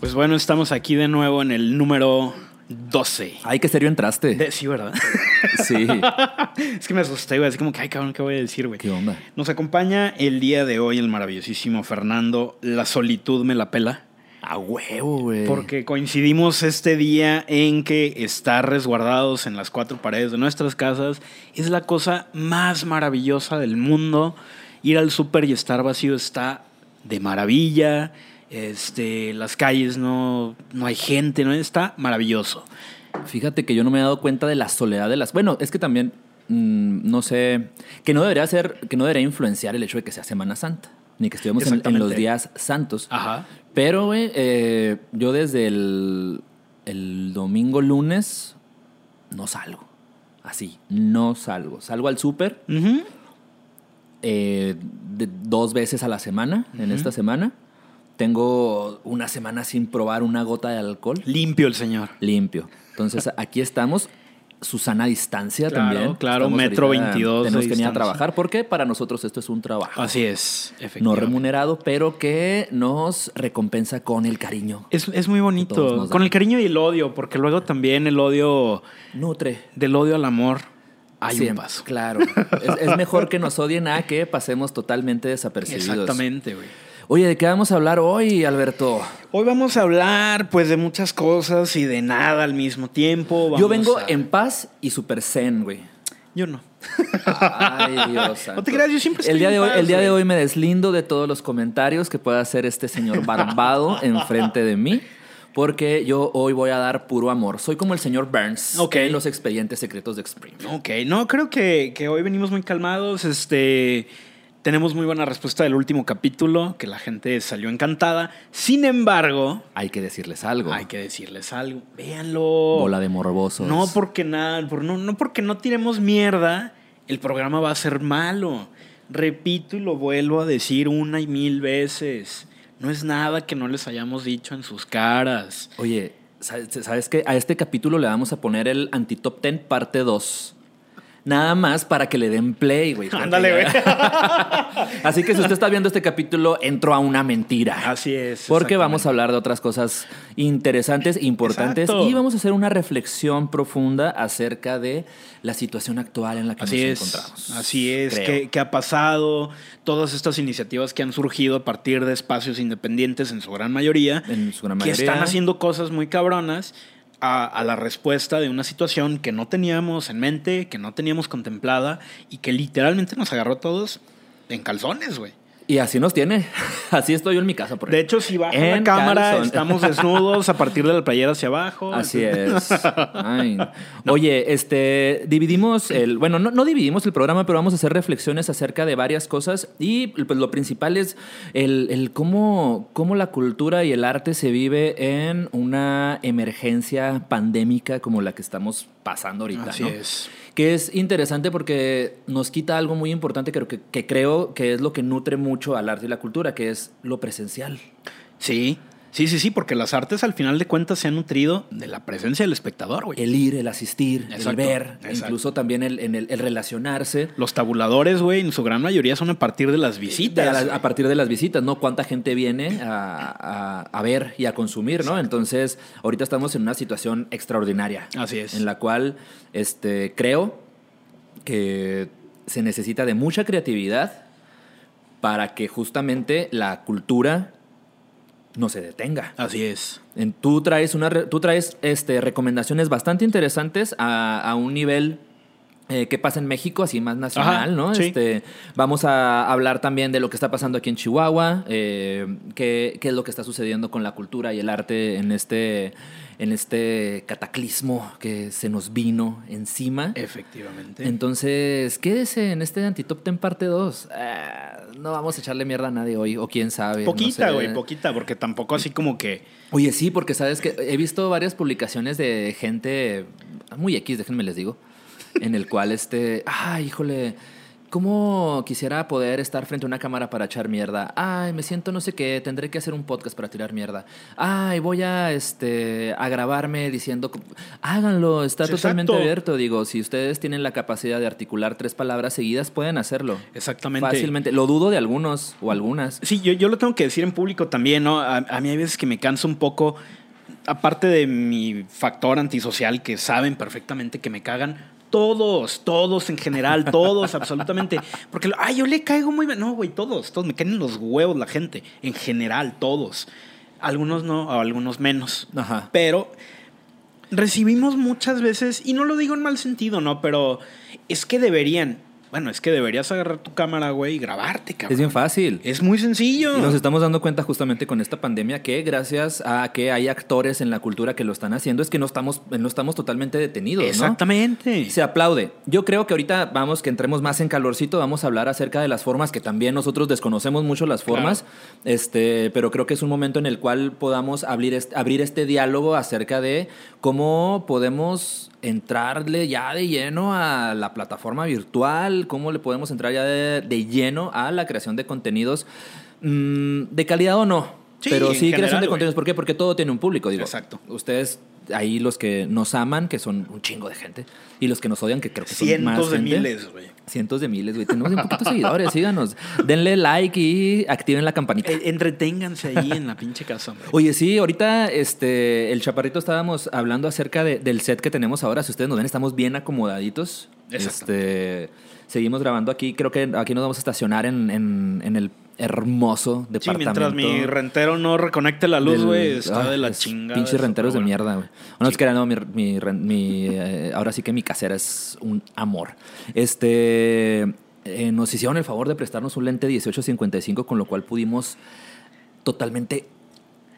Pues bueno, estamos aquí de nuevo en el número 12. Ay, qué serio entraste. De- sí, ¿verdad? Sí. es que me asusté, güey. Así como que, ay, cabrón, ¿qué voy a decir, güey? ¿Qué onda? Nos acompaña el día de hoy el maravillosísimo Fernando. La solitud me la pela. A huevo, güey. Porque coincidimos este día en que estar resguardados en las cuatro paredes de nuestras casas es la cosa más maravillosa del mundo. Ir al súper y estar vacío está de maravilla. Este, las calles no, no hay gente, no está maravilloso. Fíjate que yo no me he dado cuenta de la soledad de las. Bueno, es que también mm, no sé. Que no debería ser. Que no debería influenciar el hecho de que sea Semana Santa. Ni que estemos en, en los días santos. Ajá. Pero, güey, eh, yo desde el, el domingo, lunes, no salgo. Así, no salgo. Salgo al súper Ujú. eh, dos veces a la semana, en esta semana. Tengo una semana sin probar una gota de alcohol. Limpio el señor. Limpio. Entonces, aquí estamos. Susana distancia Claro, también. claro, Estamos metro ahorita- 22 de Tenemos que venir a trabajar porque para nosotros esto es un trabajo. Así es, No efectivamente. remunerado, pero que nos recompensa con el cariño. Es, es muy bonito. Con el cariño y el odio, porque luego también el odio, Nutre. del odio al amor, hay un paso. Claro. Es, es mejor que nos odien a que pasemos totalmente desapercibidos. Exactamente, güey. Oye, ¿de qué vamos a hablar hoy, Alberto? Hoy vamos a hablar, pues, de muchas cosas y de nada al mismo tiempo. Yo vengo a- en paz y super zen, güey. Yo no. Ay, Dios santo. No te creas, yo siempre el estoy día en de hoy, El día de hoy me deslindo de todos los comentarios que pueda hacer este señor barbado enfrente de mí. Porque yo hoy voy a dar puro amor. Soy como el señor Burns Ok. en los expedientes secretos de Extreme. Ok, no, creo que, que hoy venimos muy calmados. Este. Tenemos muy buena respuesta del último capítulo, que la gente salió encantada. Sin embargo, Hay que decirles algo. hay que decirles algo. Véanlo. Bola de morbosos. No porque nada, por, no, no porque no tiremos mierda, el programa va a ser malo. Repito y lo vuelvo a decir una y mil veces. No es nada que no les hayamos dicho en sus caras. Oye, ¿sabes sabes qué? A este capítulo le vamos a poner el Antitop 10 parte 2. Nada más para que le den play, güey. Ándale, güey. Así que si usted está viendo este capítulo, entró a una mentira. Así es. Porque vamos a hablar de otras cosas interesantes, importantes Exacto. y vamos a hacer una reflexión profunda acerca de la situación actual en la que Así nos es, encontramos. así es. ¿Qué, qué ha pasado? Todas estas iniciativas que han surgido a partir de espacios independientes en su gran mayoría, En su gran que mayoría. están haciendo cosas muy cabronas a, la respuesta de una situación que no teníamos en mente, que no teníamos contemplada y que literalmente nos agarró a todos en calzones, güey. Y así nos tiene. Así estoy yo en mi casa, por De hecho, si baja la En cámara, calzón. estamos desnudos a partir de la playera hacia abajo. Así es. Ay, no. Oye, este, dividimos el, bueno, no, no dividimos el programa, pero vamos a hacer reflexiones acerca de varias cosas y pues lo principal es el, el cómo, cómo la cultura y el arte se vive en una emergencia pandémica como la que estamos pasando ahorita. Así ¿no? es. Que es interesante porque nos quita algo muy importante que, que, que creo que es lo que nutre mucho al arte y la cultura, que es lo presencial. Sí, sí, sí, sí, porque las artes al final de cuentas se han nutrido de la presencia del espectador, güey. El ir, el asistir, Exacto, el ver, exacto. incluso también el, en el, el relacionarse. Los tabuladores, güey, en su gran mayoría son a partir de las visitas. De la- a partir de las visitas, ¿no? Cuánta gente viene a, a- a ver y a consumir, ¿no? Entonces, ahorita estamos en una situación extraordinaria. Así es. En la cual este, creo que se necesita de mucha creatividad para que justamente la cultura no se detenga. Así es. En- tú traes, una, tú traes este, recomendaciones bastante interesantes a, a un nivel eh, que pasa en México, así más nacional, Ajá, ¿no? sí. Este, vamos a hablar también de lo que está pasando aquí en Chihuahua, eh, qué, qué es lo que está sucediendo con la cultura y el arte en este, en este cataclismo que se nos vino encima. Efectivamente. Entonces, quédese en este Antitop Ten parte 2. Ah, no vamos a echarle mierda a nadie hoy, o quién sabe. no poquita, sé. güey, poquita, porque tampoco así como que. Oye, sí, porque sabes que he visto varias publicaciones de gente muy X, déjenme les digo, en el cual este, ay, híjole, ¿Cómo quisiera poder estar frente a una cámara para echar mierda? Ay, me siento no sé qué, tendré que hacer un podcast para tirar mierda. Ay, voy a este a grabarme diciendo, háganlo, está totalmente abierto. Digo, si ustedes tienen la capacidad de articular tres palabras seguidas, pueden hacerlo. Exactamente. Fácilmente. Lo dudo de algunos o algunas. Sí, yo, yo lo tengo que decir en público también, ¿no? A, a mí hay veces que me canso un poco, aparte de mi factor antisocial, que saben perfectamente que me cagan. Todos, todos en general, todos, absolutamente. Porque, ay, yo le caigo muy bien. No, güey, todos, todos. Me caen en los huevos la gente. En general, todos. Algunos no, o algunos menos. Ajá. Pero recibimos muchas veces, y no lo digo en mal sentido, ¿no? Pero es que deberían. Bueno, es que deberías agarrar tu cámara, güey, y grabarte, cabrón. Es bien fácil. Es muy sencillo. Y nos estamos dando cuenta justamente con esta pandemia que gracias a que hay actores en la cultura que lo están haciendo es que no estamos, no estamos totalmente detenidos. ¿no? Exactamente. Se aplaude. Yo creo que ahorita vamos, que entremos más en calorcito, vamos a hablar acerca de las formas, que también nosotros desconocemos mucho las formas, este, pero creo que es un momento en el cual podamos abrir este, abrir este diálogo acerca de cómo podemos entrarle ya de lleno a la plataforma virtual, cómo le podemos entrar ya de, de lleno a la creación de contenidos mm, de calidad o no. Sí, pero sí, creación de contenidos. ¿Por qué? Porque todo tiene un público, digo. Exacto. Ustedes, ahí los que nos aman, que son un chingo de gente, y los que nos odian, que creo que son más Cientos de gente. miles, güey. Cientos de miles, güey. Tenemos un poquito de seguidores, síganos. Denle like y activen la campanita. Eh, Entreténganse ahí en la pinche casa, hombre. Oye, sí, ahorita este, el chaparrito estábamos hablando acerca de- del set que tenemos ahora. Si ustedes nos ven, estamos bien acomodaditos. Este, seguimos grabando aquí. Creo que aquí nos vamos a estacionar en, en- en el hermoso Sí, departamento. mientras mi rentero no reconecte la luz, güey, está Ay, de la es chingada. Pinches renteros de mierda, güey. No, es que era, no, mi, mi mi, eh, ahora sí que mi casera es un amor. Este, eh, nos hicieron el favor de prestarnos un lente 1855, con lo cual pudimos totalmente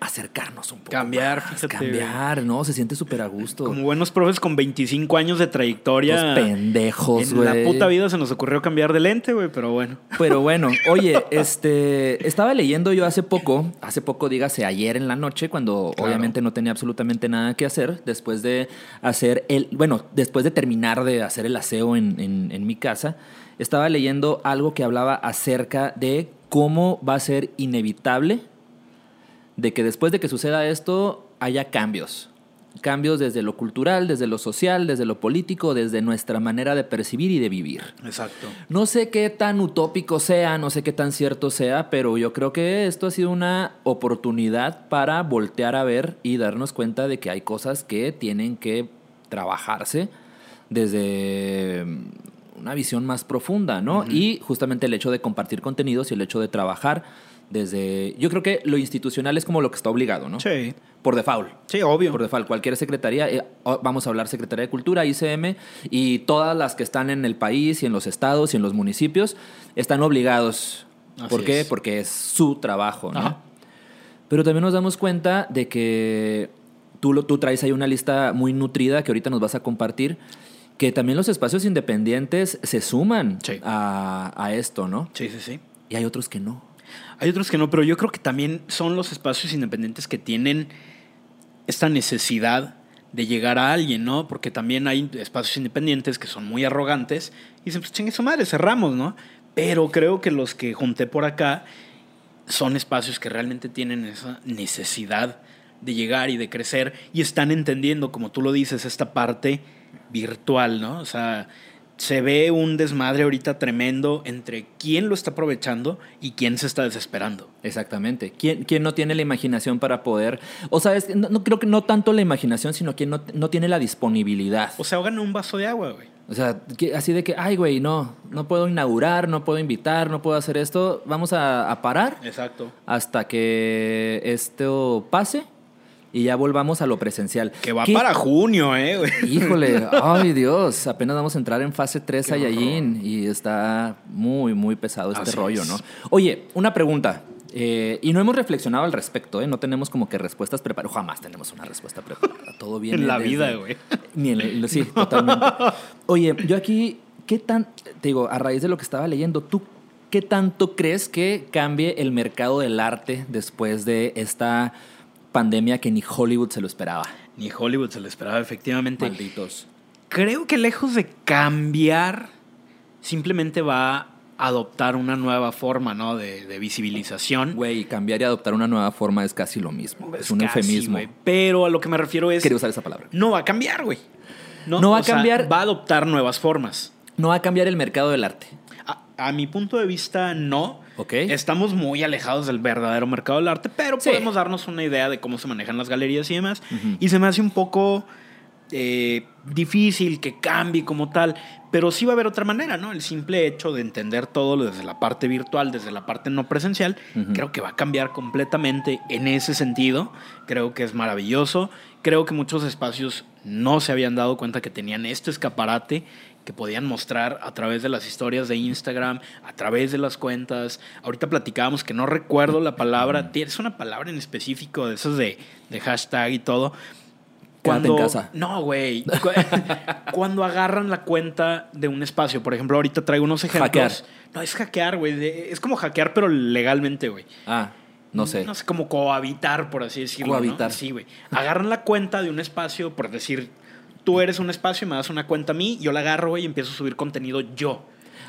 acercarnos un poco. Cambiar, más, fíjate, Cambiar, ¿no? Se siente súper a gusto. Como buenos profes con 25 años de trayectoria. Los pendejos, en güey. la puta vida se nos ocurrió cambiar de lente, güey, pero bueno. Pero bueno, oye, este, estaba leyendo yo hace poco, hace poco, dígase ayer en la noche, cuando Claro. obviamente no tenía absolutamente nada que hacer, después de hacer el, bueno, después de terminar de hacer el aseo en, en- en mi casa, estaba leyendo algo que hablaba acerca de cómo va a ser inevitable de que después de que suceda esto haya cambios. Cambios desde lo cultural, desde lo social, desde lo político, desde nuestra manera de percibir y de vivir. Exacto. No sé qué tan utópico sea, no sé qué tan cierto sea, pero yo creo que esto ha sido una oportunidad para voltear a ver y darnos cuenta de que hay cosas que tienen que trabajarse desde mm, una visión más profunda, ¿no? Y justamente el hecho de compartir contenidos y el hecho de trabajar desde... Yo creo que lo institucional es como lo que está obligado, ¿no? Sí. Por default. Sí, obvio. Por default, cualquier secretaría, eh, o- vamos a hablar Secretaría de Cultura, ICM, y todas las que están en el país y en los estados y en los municipios, están obligados. Así ¿Por qué? es. Porque es su trabajo, ¿no? Ajá. Pero también nos damos cuenta de que tú, lo- tú traes ahí una lista muy nutrida que ahorita nos vas a compartir, que también los espacios independientes se suman Sí. a, a esto, ¿no? Sí, sí, sí. Y hay otros que no. Hay otros que no, pero yo creo que también son los espacios independientes que tienen esta necesidad de llegar a alguien, ¿no? Porque también hay espacios independientes que son muy arrogantes y dicen, pues chingue su madre, cerramos, ¿no? Pero creo que los que junté por acá son espacios que realmente tienen esa necesidad de llegar y de crecer y están entendiendo, como tú lo dices, esta parte virtual, ¿no? O sea, se ve un desmadre ahorita tremendo entre quién lo está aprovechando y quién se está desesperando. Exactamente. ¿Quién, quién no tiene la imaginación para poder... O sea, es- no, no creo que no tanto la imaginación, sino quien no, no tiene la disponibilidad. O sea, ahogan un vaso de agua, güey. O sea, que- así de que, ay, güey, no, no puedo inaugurar, no puedo invitar, no puedo hacer esto. Vamos a, a parar Exacto. hasta que esto pase y ya volvamos a lo presencial. Que va ¿Qué- para junio, eh, güey. Híjole, ay Dios, apenas vamos a entrar en fase 3 Qué Saiyajin y está muy, muy pesado este Así rollo, es. ¿no? Oye, una pregunta. eh, y no hemos reflexionado al respecto, ¿eh? No tenemos como que respuestas preparadas. Jamás tenemos una respuesta preparada. Todo bien. En la vida, güey. Ni en el- sí, totalmente. Oye, yo aquí, ¿qué tan, te digo, a raíz de lo que estaba leyendo, tú, ¿qué tanto crees que cambie el mercado del arte después de esta pandemia que ni Hollywood se lo esperaba? Ni Hollywood se lo esperaba, efectivamente. Malditos. Creo que lejos de cambiar simplemente va a adoptar una nueva forma, ¿no? De, de visibilización. Güey, cambiar y adoptar una nueva forma es casi lo mismo. Es, un casi, eufemismo. Pero a lo que me refiero es. Quería usar esa palabra. No va a cambiar, güey. No va a sea, cambiar. va a adoptar nuevas formas. No va a cambiar el mercado del arte. A, a mi punto de vista, no. Ok. Estamos muy alejados del verdadero mercado del arte, pero Sí. podemos darnos una idea de cómo se manejan las galerías y demás. Y se me hace un poco eh, difícil que cambie como tal, pero sí va a haber otra manera, ¿no? El simple hecho de entender todo desde la parte virtual, desde la parte no presencial, creo que va a cambiar completamente en ese sentido. Creo que es maravilloso. Creo que muchos espacios no se habían dado cuenta que tenían este escaparate que podían mostrar a través de las historias de Instagram, a través de las cuentas. Ahorita platicábamos que no recuerdo la palabra, es una palabra en específico de esas de, de hashtag y todo. Quédate en casa. No, güey. Cu- Cuando agarran la cuenta de un espacio, por ejemplo, ahorita traigo unos ejemplos. Hackear. No, es hackear, güey. Es como hackear, pero legalmente, güey. Ah, no sé. No sé, como cohabitar, por así decirlo. ¿no? Cohabitar. Sí, güey. Agarran la cuenta de un espacio, por decir, tú eres un espacio y me das una cuenta a mí, yo la agarro, y empiezo a subir contenido yo.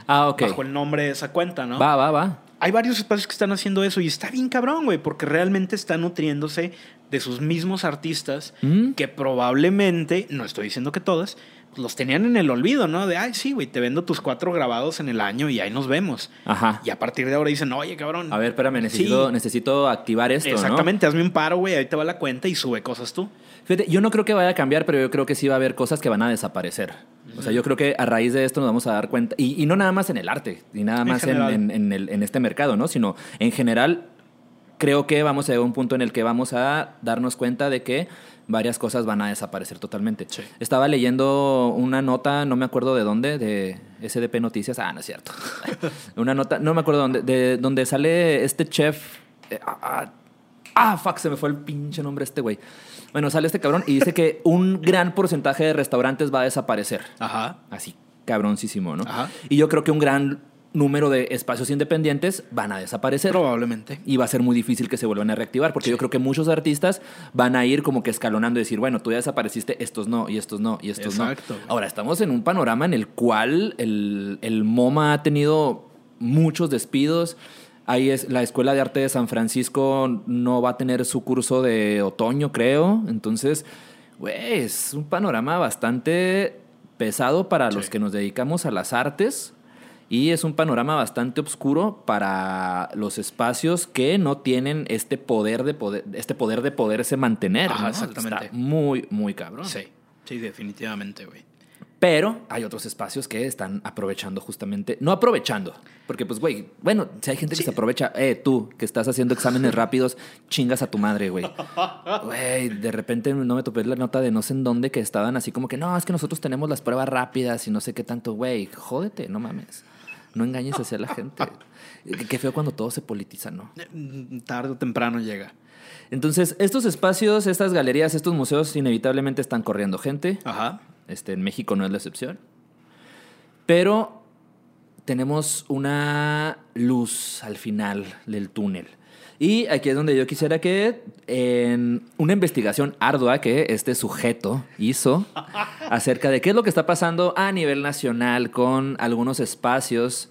Ah, ok. Bajo el nombre de esa cuenta, ¿no? Va, va, va. Hay varios espacios que están haciendo eso y está bien cabrón, güey, porque realmente están nutriéndose de sus mismos artistas Mm. que probablemente, no estoy diciendo que todas, los tenían en el olvido, ¿no? De, ay, sí, güey, te vendo tus cuatro grabados en el año y ahí nos vemos. Ajá. Y a partir de ahora dicen, oye, cabrón. A ver, espérame, necesito, Sí. necesito activar esto, ¿no? Exactamente, hazme un paro, güey, ahí te va la cuenta y sube cosas tú. Fíjate, yo no creo que vaya a cambiar, pero yo creo que sí va a haber cosas que van a desaparecer. O sea, yo creo que a raíz de esto nos vamos a dar cuenta, y, y no nada más en el arte, ni nada más en, general. en- en el- en este mercado, ¿no? Sino en general, creo que vamos a llegar a un punto en el que vamos a darnos cuenta de que varias cosas van a desaparecer totalmente. Sí. Estaba leyendo una nota, no me acuerdo de dónde, de SDP Noticias, ah, no es cierto. una nota, no me acuerdo dónde, de donde sale este chef. eh, ah, ah, ah, fuck, se me fue el pinche nombre este güey. Bueno, sale este cabrón y dice que un gran porcentaje de restaurantes va a desaparecer. Ajá. Así, cabroncísimo, ¿no? Ajá. Y yo creo que un gran número de espacios independientes van a desaparecer. Probablemente. Y va a ser muy difícil que se vuelvan a reactivar, porque yo creo que muchos artistas van a ir como que escalonando y decir, bueno, tú ya desapareciste, estos no, y estos no, y estos Exacto. no. Ahora, estamos en un panorama en el cual el, el MoMA ha tenido muchos despidos. Ahí es la Escuela de Arte de San Francisco no va a tener su curso de otoño, creo. Entonces, güey, es un panorama bastante pesado para los que nos dedicamos a las artes. Y es un panorama bastante oscuro para los espacios que no tienen este poder de poder, este poder de poderse mantener. Ajá, ¿no? exactamente. Está muy, muy cabrón. Sí. Sí, definitivamente, güey. Pero hay otros espacios que están aprovechando justamente, no aprovechando, porque pues, güey, bueno, si hay gente que Sí. se aprovecha, eh, tú que estás haciendo exámenes rápidos, chingas a tu madre, güey. Güey, de repente no me topé la nota de no sé en dónde que estaban así como que, no, es que nosotros tenemos las pruebas rápidas y no sé qué tanto, güey, jódete, no mames. No engañes así a la gente. Qué- feo cuando todo se politiza, ¿no? Eh, Tarde o temprano llega. Entonces, estos espacios, estas galerías, estos museos inevitablemente están corriendo gente. Ajá. Este, en México no es la excepción. Pero tenemos una luz al final del túnel. Y aquí es donde yo quisiera que en una investigación ardua que este sujeto hizo acerca de qué es lo que está pasando a nivel nacional con algunos espacios.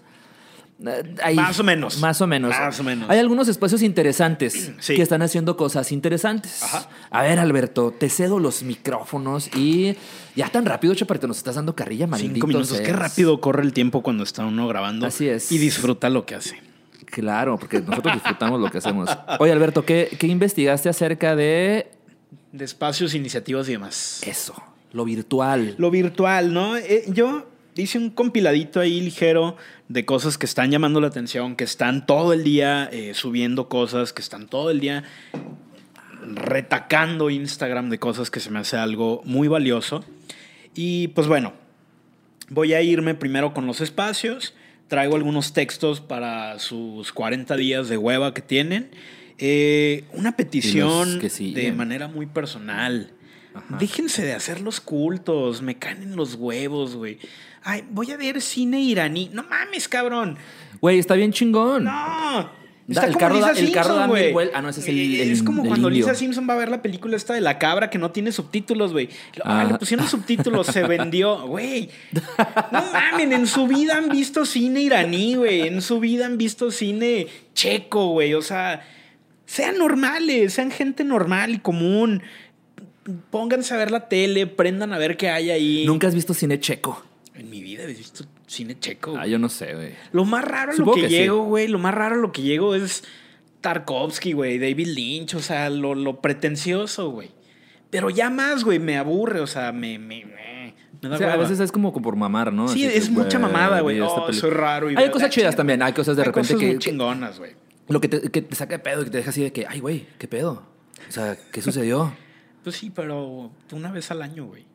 eh, hay- Más o menos. Más o menos. Más o menos. Hay algunos espacios interesantes Sí. que están haciendo cosas interesantes. Ajá. A ver, Alberto, te cedo los micrófonos y ya tan rápido, chaparrito, nos estás dando carrilla, maldito Cinco minutos. Qué rápido corre el tiempo cuando está uno grabando. Así es. Y disfruta lo que hace. Claro, porque nosotros disfrutamos lo que hacemos. Oye, Alberto, ¿qué, qué investigaste acerca de De espacios, iniciativas y demás. eso? Lo virtual. Lo virtual, ¿no? Eh, yo hice un compiladito ahí ligero de cosas que están llamando la atención, que están todo el día eh, subiendo cosas, que están todo el día retacando Instagram de cosas que se me hace algo muy valioso. Y pues bueno, voy a irme primero con los espacios. Traigo algunos textos para sus 40 días de hueva que tienen. Eh, una petición que de manera muy personal. Ajá. Déjense de hacer los cultos, me caen en los huevos, güey. Ay, voy a ver cine iraní. No mames, cabrón. Güey, está bien chingón. No. Está el como carro, da, Lisa el carro da Simpson, mil Ah, no, ese es el, el- Es como el cuando indio. Lisa Simpson va a ver la película esta de la cabra que no tiene subtítulos, güey. Ah, Ah. le pusieron subtítulos, se vendió, güey. No mamen, en su vida han visto cine iraní, güey. En su vida han visto cine checo, güey. O sea, sean normales, sean gente normal y común. Pónganse a ver la tele, prendan a ver qué hay ahí. Nunca has visto cine checo. En mi vida he visto cine checo. Ah, yo no sé, güey. Lo más raro a lo que, que sí. llego, güey, lo más raro a lo que llego es Tarkovsky, güey, David Lynch, o sea, lo, lo pretencioso, güey. Pero ya más, güey, me aburre, o sea, me, me, me, me da O sea, a veces es como por mamar, ¿no? Sí, Así es mucha mamada, güey. Oh, soy raro. y Hay cosas chidas también. Hay cosas de Hay repente cosas que, muy chingonas, güey. lo que te, que te saca de pedo y que te deja así de que, ay, güey, ¿qué pedo? O sea, ¿qué sucedió? Pues sí, pero una vez al año, güey.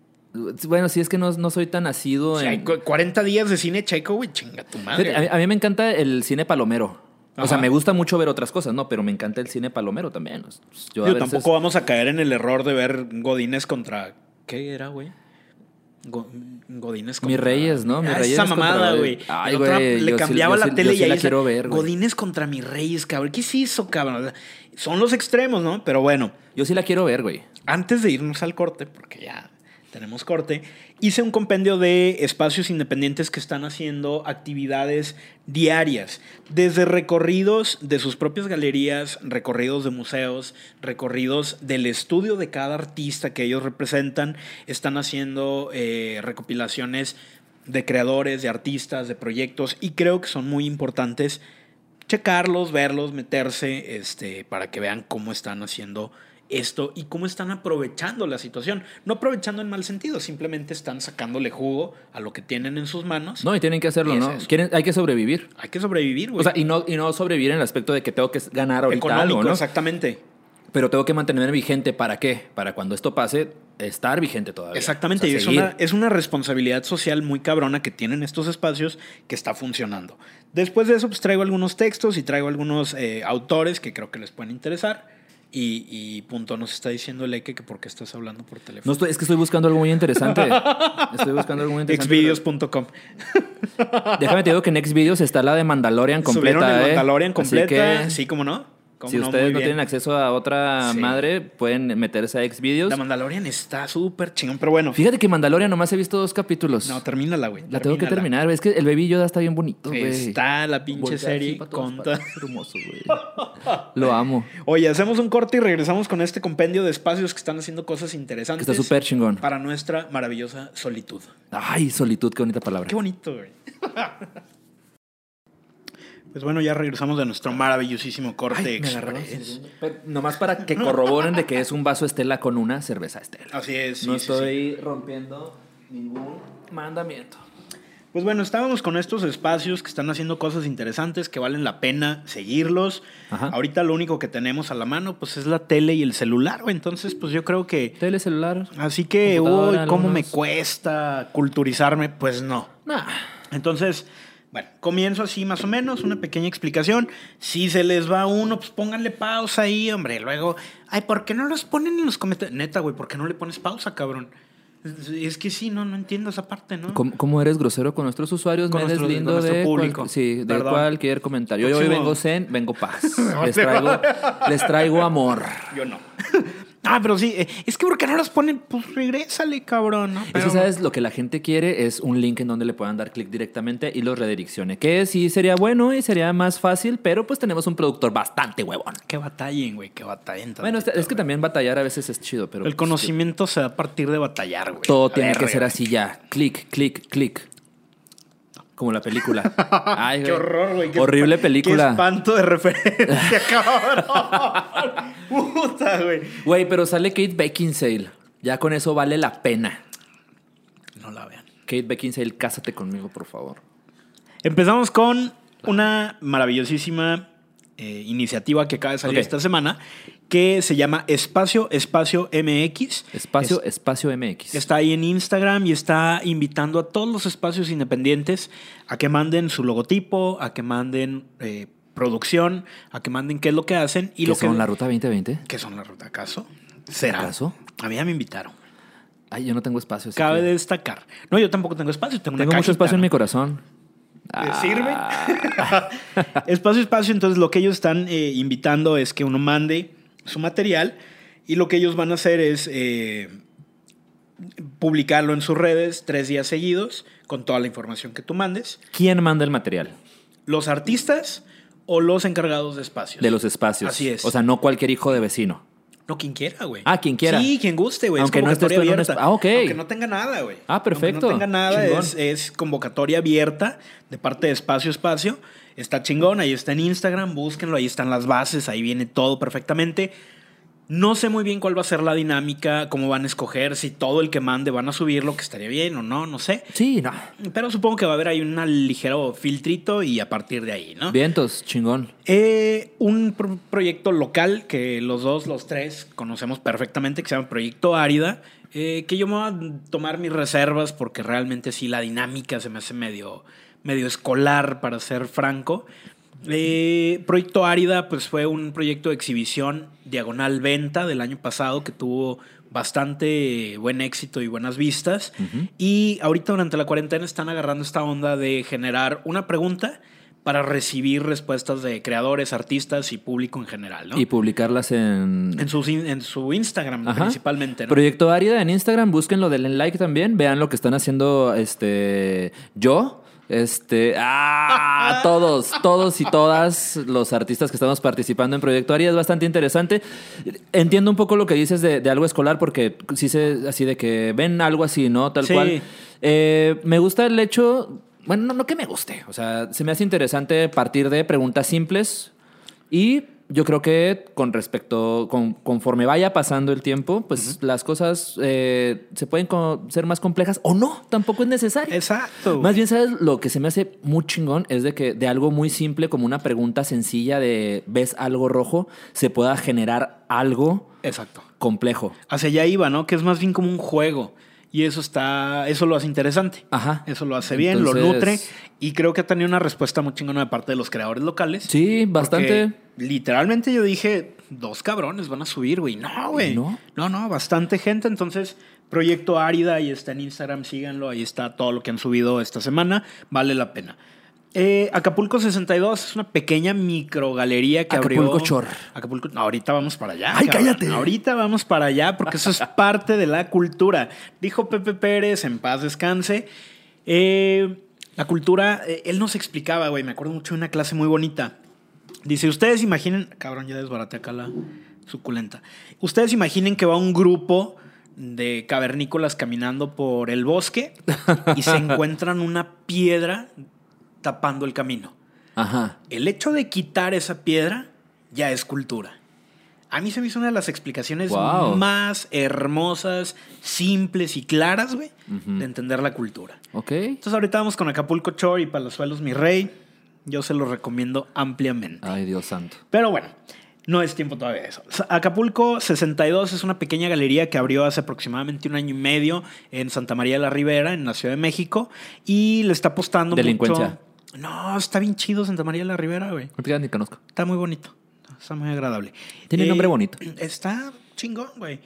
Bueno, sí es que no, no soy tan asiduo Si en... hay cu- 40 días de cine checo, güey, chinga tu madre. A, mí, a mí me encanta el cine palomero. O sea, me gusta mucho ver otras cosas, ¿no? Pero me encanta el cine palomero también. Yo Digo, veces- tampoco vamos a caer en el error de ver Godines contra. ¿Qué era, güey? Go- Godines contra. Mis Reyes, ¿no? Mis Ah, Reyes Esa contra- mamada, güey. Ay, El otra güey, Le yo sí- cambiaba yo la sí- tele yo y sí ahí la quiero ver, güey. Godines contra mis Reyes, cabrón. ¿Qué se hizo, cabrón? Son los extremos, ¿no? Pero bueno, Yo sí la quiero ver, güey. antes de irnos al corte, porque ya tenemos corte, hice un compendio de espacios independientes que están haciendo actividades diarias, desde recorridos de sus propias galerías, recorridos de museos, recorridos del estudio de cada artista que ellos representan, están haciendo eh, recopilaciones de creadores, de artistas, de proyectos, y creo que son muy importantes checarlos, verlos, meterse, este, para que vean cómo están haciendo esto y cómo están aprovechando la situación. No aprovechando en mal sentido, simplemente están sacándole jugo a lo que tienen en sus manos. No, y tienen que hacerlo, es ¿no? Quieren, hay que sobrevivir. Hay que sobrevivir, güey. O sea, y no, y no sobrevivir en el aspecto de que tengo que ganar ahorita Económico, algo, ¿no? exactamente. Pero tengo que mantenerme vigente. ¿Para qué? Para cuando esto pase, estar vigente todavía. Exactamente, O y es una, es una responsabilidad social muy cabrona que tienen estos espacios que está funcionando. Después de eso, pues traigo algunos textos y traigo algunos eh, autores que creo que les pueden interesar. Y, y punto, nos está diciendo Leque que por qué estás hablando por teléfono. No estoy, es que estoy buscando algo muy interesante. estoy buscando algo muy interesante. Xvideos.com. Déjame te digo que en Xvideos está la de Mandalorian completa. Subieron el ¿eh? Mandalorian completa. que, Sí, cómo no. ¿Cómo si no? ustedes no tienen acceso a otra Sí. madre, pueden meterse a Xvideos. La Mandalorian está súper chingón, pero bueno. Fíjate que Mandalorian nomás he visto dos capítulos. No, termínala, güey. la tengo que terminar. Es que el Baby Yoda está bien bonito, güey. Está la pinche serie con... hermoso, güey. Lo amo. Oye, hacemos un corte y regresamos con este compendio de espacios que están haciendo cosas Que interesantes. está súper chingón. Para nuestra maravillosa solitud. Ay, solitud, qué bonita palabra. Qué bonito, güey. Pues bueno, ya regresamos de nuestro maravillosísimo corte express. nomás para que corroboren de que es un vaso Estela con una cerveza Estela. Así es. sí, no sí, sí. estoy rompiendo ningún mandamiento. Pues bueno, estábamos con estos espacios que están haciendo cosas interesantes, que valen la pena seguirlos. Ajá. Ahorita lo único que tenemos a la mano, pues es la tele y el celular, güey. Entonces, pues yo creo que... Tele, celular. Así que, uy, ¿cómo me cuesta culturizarme? Pues no. Nah. Entonces, bueno, comienzo así más o menos, una pequeña explicación. Si se les va uno, pues pónganle pausa ahí, hombre. Luego, ay, ¿por qué no los ponen en los comentarios? Neta, güey, ¿por qué no le pones pausa, cabrón? Es- que sí, no, no entiendo esa parte, ¿no? ¿Cómo, cómo eres grosero con nuestros usuarios? Con me nuestro- deslindo con de, público. cual- sí, de Perdón. cualquier comentario. Yo hoy vengo zen, vengo paz. les, traigo, les traigo amor. Yo no. Ah, pero sí, eh, es que ¿por qué no los ponen? Pues regrésale, cabrón, ¿no? Es Pero- que, ¿sabes? Lo que la gente quiere es un link en donde le puedan dar clic directamente y los redireccione. Que sí sería bueno y sería más fácil, pero pues tenemos un productor bastante huevón. Que batallen, güey, que batallen. Bueno, es que güey. también batallar a veces es chido, pero... El pues, conocimiento se da a partir de batallar, güey. Todo A tiene ver, que ser así ya. Clic, clic, clic. Como la película. Ay, Qué horror, güey. Horrible película. Qué espanto de referencia, cabrón. Puta, güey. Güey, pero sale Kate Beckinsale. Ya con eso vale la pena. No la vean. Kate Beckinsale, cásate conmigo, por favor. Empezamos con una maravillosísima eh, iniciativa que acaba de salir Ok. esta semana que se llama Espacio Espacio MX. Espacio, Es- espacio MX. Está ahí en Instagram y está invitando a todos los espacios independientes a que manden su logotipo, a que manden eh, producción, a que manden qué es lo que hacen y ¿Qué lo que son la Ruta 2020? ¿Qué son la ruta acaso? ¿Será? ¿Acaso? A mí ya me invitaron. Ay, yo no tengo espacio. Cabe que- destacar. No, yo tampoco tengo espacio. Tengo, Tengo una mucho cajita, espacio en mi corazón. Ah. ¿Sirve? espacio, espacio. Entonces, lo que ellos están eh, invitando es que uno mande su material y lo que ellos van a hacer es eh, publicarlo en sus redes tres días seguidos con toda la información que tú mandes. ¿Quién manda el material? Los artistas o los encargados de espacios. De los espacios. Así es. O sea, no cualquier hijo de vecino. No, quien quiera, güey. Ah, quien quiera. Sí, quien guste, güey. Aunque es no estés convocatoria en un abierta. Ah, ok. Aunque no tenga nada, güey. Ah, perfecto. Aunque no tenga nada, es, es convocatoria abierta de parte de Espacio Espacio. Está chingón, ahí está en Instagram, búsquenlo, ahí están las bases, ahí viene todo perfectamente. No sé muy bien cuál va a ser la dinámica, cómo van a escoger, si todo el que mande van a subirlo, que estaría bien o no, no sé. Sí, no. Pero supongo que va a haber ahí un ligero filtrito y a partir de ahí, ¿no? Vientos, chingón. Eh, un pro- proyecto local que los dos, los tres, conocemos perfectamente, que se llama Proyecto Árida, eh, que yo me voy a tomar mis reservas porque realmente sí la dinámica se me hace medio, medio escolar, para ser franco. Eh, proyecto Árida, pues fue un proyecto de exhibición diagonal venta del año pasado que tuvo bastante buen éxito y buenas vistas. Y ahorita durante la cuarentena están agarrando esta onda de generar una pregunta para recibir respuestas de creadores, artistas y público en general, ¿no? Y publicarlas en... en, sus in- en su Instagram Ajá. principalmente, ¿no? Proyecto Árida en Instagram, búsquenlo, denle like también, vean lo que están haciendo este yo. Este, ah, todos, todos y todas los artistas que estamos participando en Proyecto Árida es bastante interesante. Entiendo un poco lo que dices de, de algo escolar, porque sí sé así de que ven algo así, ¿no? Tal Sí. cual. Eh, me gusta el hecho, bueno, no, no que me guste, o sea, se me hace interesante partir de preguntas simples y yo creo que con respecto, con- conforme vaya pasando el tiempo, pues las cosas eh, se pueden ser más complejas o no, tampoco es necesario. Exacto. Más bien, ¿sabes? Lo que se me hace muy chingón es de que de algo muy simple, como una pregunta sencilla de ¿ves algo rojo? se pueda generar algo Exacto. complejo. Hacia allá iba, ¿no? Que es más bien como un juego. Y eso está, eso lo hace interesante. Ajá. Eso lo hace bien, lo nutre. Y creo que ha tenido una respuesta muy chingona de parte de los creadores locales. Sí, bastante. Literalmente yo dije, dos cabrones van a subir, güey. No, güey. ¿No? no, no, bastante gente. Entonces, Proyecto Árida, ahí está en Instagram, síganlo. Ahí está todo lo que han subido esta semana. Vale la pena. Eh, Acapulco 62 es una pequeña microgalería que Acapulco abrió. Chor. Acapulco. no, ahorita vamos para allá. Ay, cabrón. cállate. Ahorita vamos para allá porque eso es parte de la cultura. Dijo Pepe Pérez, en paz descanse. Eh, la cultura, eh, él nos explicaba, güey, me acuerdo mucho de una clase muy bonita. Dice, ustedes imaginen, cabrón, ya desbaraté acá la suculenta. Ustedes imaginen que va un grupo de cavernícolas caminando por el bosque y se encuentran una piedra tapando el camino. Ajá. El hecho de quitar esa piedra ya es cultura. A mí se me hizo una de las explicaciones Wow. más hermosas, simples y claras, güey, de entender la cultura. Ok. Entonces ahorita vamos con Acapulco Shore y Palazuelos Mi Rey. Yo se los recomiendo ampliamente. Ay, Dios santo. Pero bueno, no es tiempo todavía de eso. Acapulco 62 es una pequeña galería que abrió hace aproximadamente un año y medio en Santa María de la Ribera, en la Ciudad de México, y le está apostando Delincuencia. mucho. No, está bien chido Santa María de la Ribera, güey. No te ni conozco. Está muy bonito. Está muy agradable. Tiene nombre bonito. Está chingón, güey.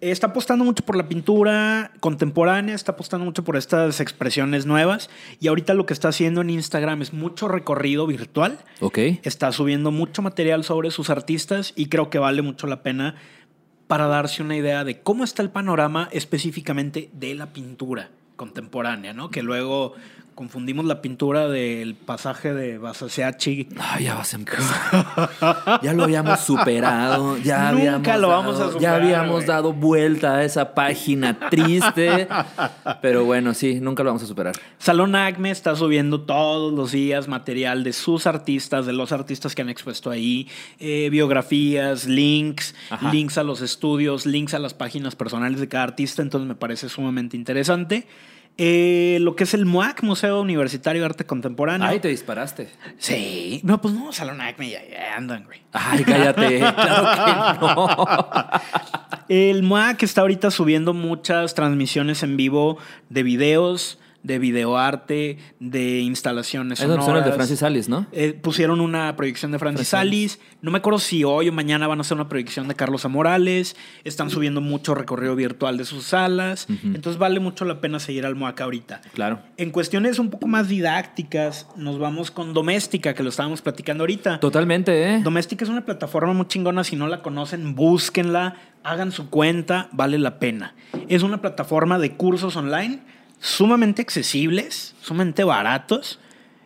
Está apostando mucho por la pintura contemporánea, está apostando mucho por estas expresiones nuevas. Y ahorita lo que está haciendo en Instagram es mucho recorrido virtual. Ok. Está subiendo mucho material sobre sus artistas y creo que vale mucho la pena para darse una idea de cómo está el panorama específicamente de la pintura contemporánea, ¿no? Que luego confundimos la pintura del pasaje de Basaseachi ya vas a empezar. ya lo habíamos superado. Ya Nunca habíamos lo vamos a superar, Ya habíamos dado vuelta a esa página triste. Pero bueno, sí, nunca lo vamos a superar. Salón Acme está subiendo todos los días material de sus artistas, de los artistas que han expuesto ahí, eh, biografías, links, Ajá. links a los estudios, links a las páginas personales de cada artista, entonces me parece sumamente interesante. Eh, lo que es el MUAC, Museo Universitario de Arte Contemporáneo. Ay, te disparaste. Sí. No, pues no, Salón Acme ya, ya andan, güey. Ay, cállate. Claro que no. El MUAC está ahorita subiendo muchas transmisiones en vivo de videos, de videoarte, de instalaciones Es de. Francis Alice, ¿no? Eh, pusieron una proyección de Francis Francis. Alice. No me acuerdo si hoy o mañana van a hacer una proyección de Carlos Morales. Están subiendo mucho recorrido virtual de sus salas. Entonces vale mucho la pena seguir al MOAC ahorita. Claro. En cuestiones un poco más didácticas, nos vamos con Doméstica, que lo estábamos platicando ahorita. Totalmente, ¿eh? Doméstica es una plataforma muy chingona. Si no la conocen, búsquenla, hagan su cuenta, vale la pena. Es una plataforma de cursos online sumamente accesibles, sumamente baratos.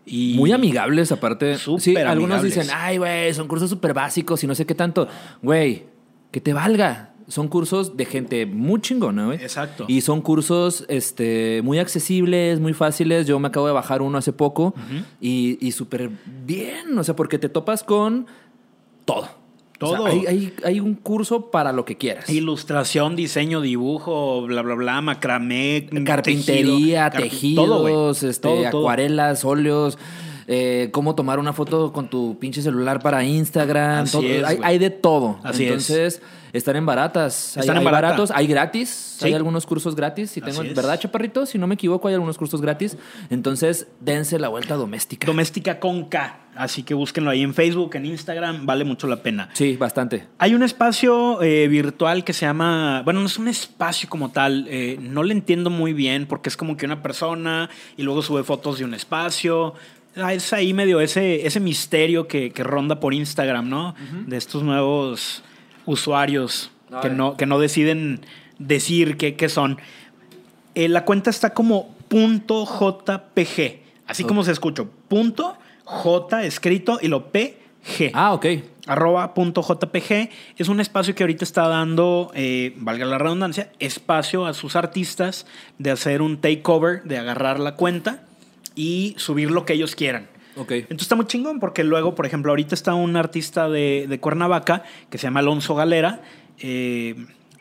Y Muy amigables, aparte. Súper sí, algunos amigables. dicen, ay, güey, son cursos súper básicos y no sé qué tanto. Güey, que te valga. Son cursos de gente muy chingona, güey. Exacto. Y son cursos este, muy accesibles, muy fáciles. Yo me acabo de bajar uno hace poco y, y súper bien. O sea, porque te topas con todo. O sea, Todo. hay, hay- hay un curso para lo que quieras. Ilustración, diseño, dibujo, bla, bla, bla, macramé, Carpintería, tejido, carpi- tejidos, todo, este, Todo, todo. acuarelas, óleos, eh, cómo tomar una foto con tu pinche celular para Instagram. Todo. es, hay, hay de todo. Así es. Entonces, están en baratas. Hay- Están en hay, baratos, hay gratis. Sí. Hay algunos cursos gratis. Si tengo, Así es. ¿Verdad, Chaparrito? Si no me equivoco, hay algunos cursos gratis. Entonces, dense la vuelta doméstica. Doméstica con K. Así que búsquenlo ahí en Facebook, en Instagram, vale mucho la pena. sí, bastante. Hay un espacio eh, virtual que se llama, bueno, no es un espacio como tal, eh, no le entiendo muy bien porque es como que una persona y luego sube fotos de un espacio. Ah, Es ahí medio ese, ese misterio que, que ronda por Instagram, ¿no? De estos nuevos usuarios que no, que no deciden decir qué, qué son. Eh, la cuenta está como punto .jpg, así como se escucha, punto J escrito y lo PG Ah, ok. arroba punto .jpg es un espacio que ahorita está dando, eh, valga la redundancia, espacio a sus artistas de hacer un takeover, de agarrar la cuenta y subir lo que ellos quieran. Ok. Entonces está muy chingón porque luego, por ejemplo, ahorita está un artista de, de Cuernavaca que se llama Alonso Galera. eh,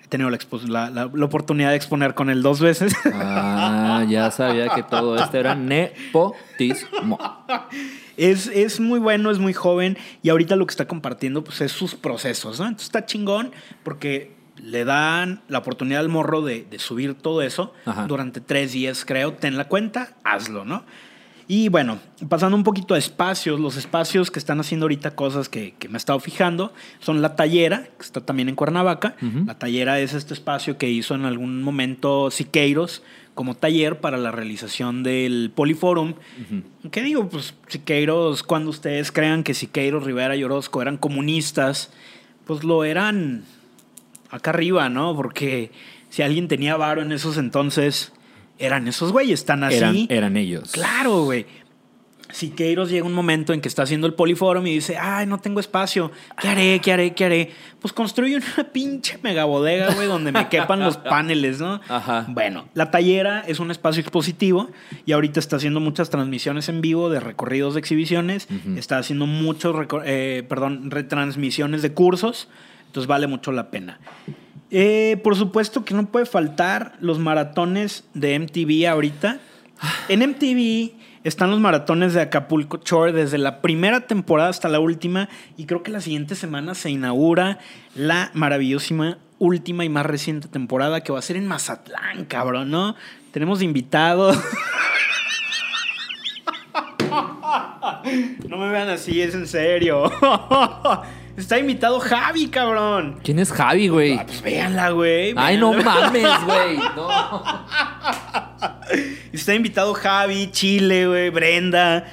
he tenido la, expo- la- la- la oportunidad de exponer con él dos veces. Ah, ya sabía que todo esto era nepotismo. Es, es muy bueno, es muy joven y ahorita lo que está compartiendo pues, es sus procesos, ¿no? Entonces está chingón porque le dan la oportunidad al morro de, de subir todo eso Ajá. durante tres días, creo. Ten la cuenta, hazlo, ¿no? Y bueno, pasando un poquito a espacios, los espacios que están haciendo ahorita cosas que, que me he estado fijando son La Tallera, que está también en Cuernavaca. La Tallera es este espacio que hizo en algún momento Siqueiros como taller para la realización del Poliforum. ¿Qué digo? Pues Siqueiros, cuando ustedes crean que Siqueiros, Rivera y Orozco eran comunistas, pues lo eran acá arriba, ¿no? Porque si alguien tenía varo en esos entonces, eran esos güeyes, están así. Eran, eran ellos. Claro, güey. Siqueiros llega un momento en que está haciendo el poliforum y dice, ay, no tengo espacio. ¿Qué haré? ¿Qué haré? ¿Qué haré? Pues construye una pinche mega bodega, güey, donde me quepan los paneles, ¿no? Ajá. Bueno, la tallera es un espacio expositivo y ahorita está haciendo muchas transmisiones en vivo de recorridos de exhibiciones. Está haciendo muchos, eh, perdón, retransmisiones de cursos. Entonces vale mucho la pena. Eh, por supuesto que no puede faltar los maratones de MTV ahorita. En MTV están los maratones de Acapulco Shore desde la primera temporada hasta la última y creo que la siguiente semana se inaugura la maravillosísima última y más reciente temporada que va a ser en Mazatlán, cabrón, ¿no? Tenemos invitados. No me vean así, es en serio. Está invitado Javi, cabrón. ¿Quién es Javi, güey? Ah, pues véanla, güey. Ay, no mames, güey. No. Está invitado Javi, Chile, güey, Brenda,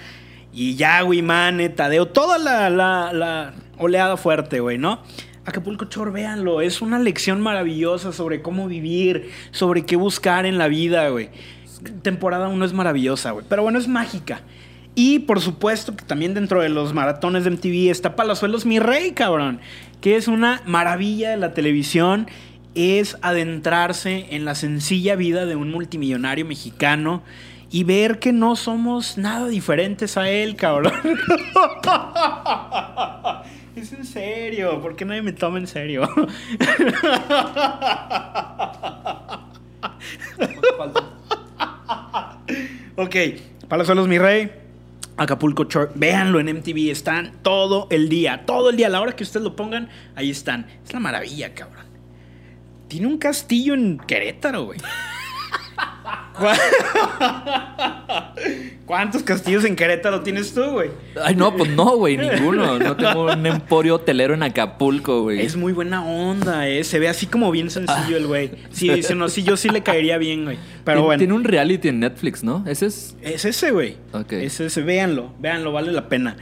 y Yagui, Mane, Tadeo, toda la, la- la oleada fuerte, güey, ¿no? Acapulco Chor, véanlo, es una lección maravillosa sobre cómo vivir, sobre qué buscar en la vida, güey. Temporada 1 es maravillosa, güey, pero bueno, es mágica. Y por supuesto que también dentro de los maratones de MTV está Palazuelos Mi Rey, cabrón, que es una maravilla de la televisión es adentrarse en la sencilla vida de un multimillonario mexicano y ver que no somos nada diferentes a él, cabrón. Es en serio, ¿por qué nadie me toma en serio? ok, Palazuelos, mi rey. Acapulco Shore, véanlo en MTV, están todo el día, todo el día, a la hora que ustedes lo pongan, ahí están. Es la maravilla, cabrón. Tiene un castillo en Querétaro, güey. ¿Cuántos castillos en Querétaro tienes tú, güey? Ay, no, pues no, güey, ninguno. No tengo un emporio hotelero en Acapulco, güey. Es muy buena onda, ¿eh? Se ve así como bien sencillo el güey. Sí, sí, no, sí, yo sí le caería bien, güey. Pero bueno. Tiene un reality en Netflix, ¿no? Ese es. Es ese, güey. Ok. Es ese, véanlo, véanlo, vale la pena.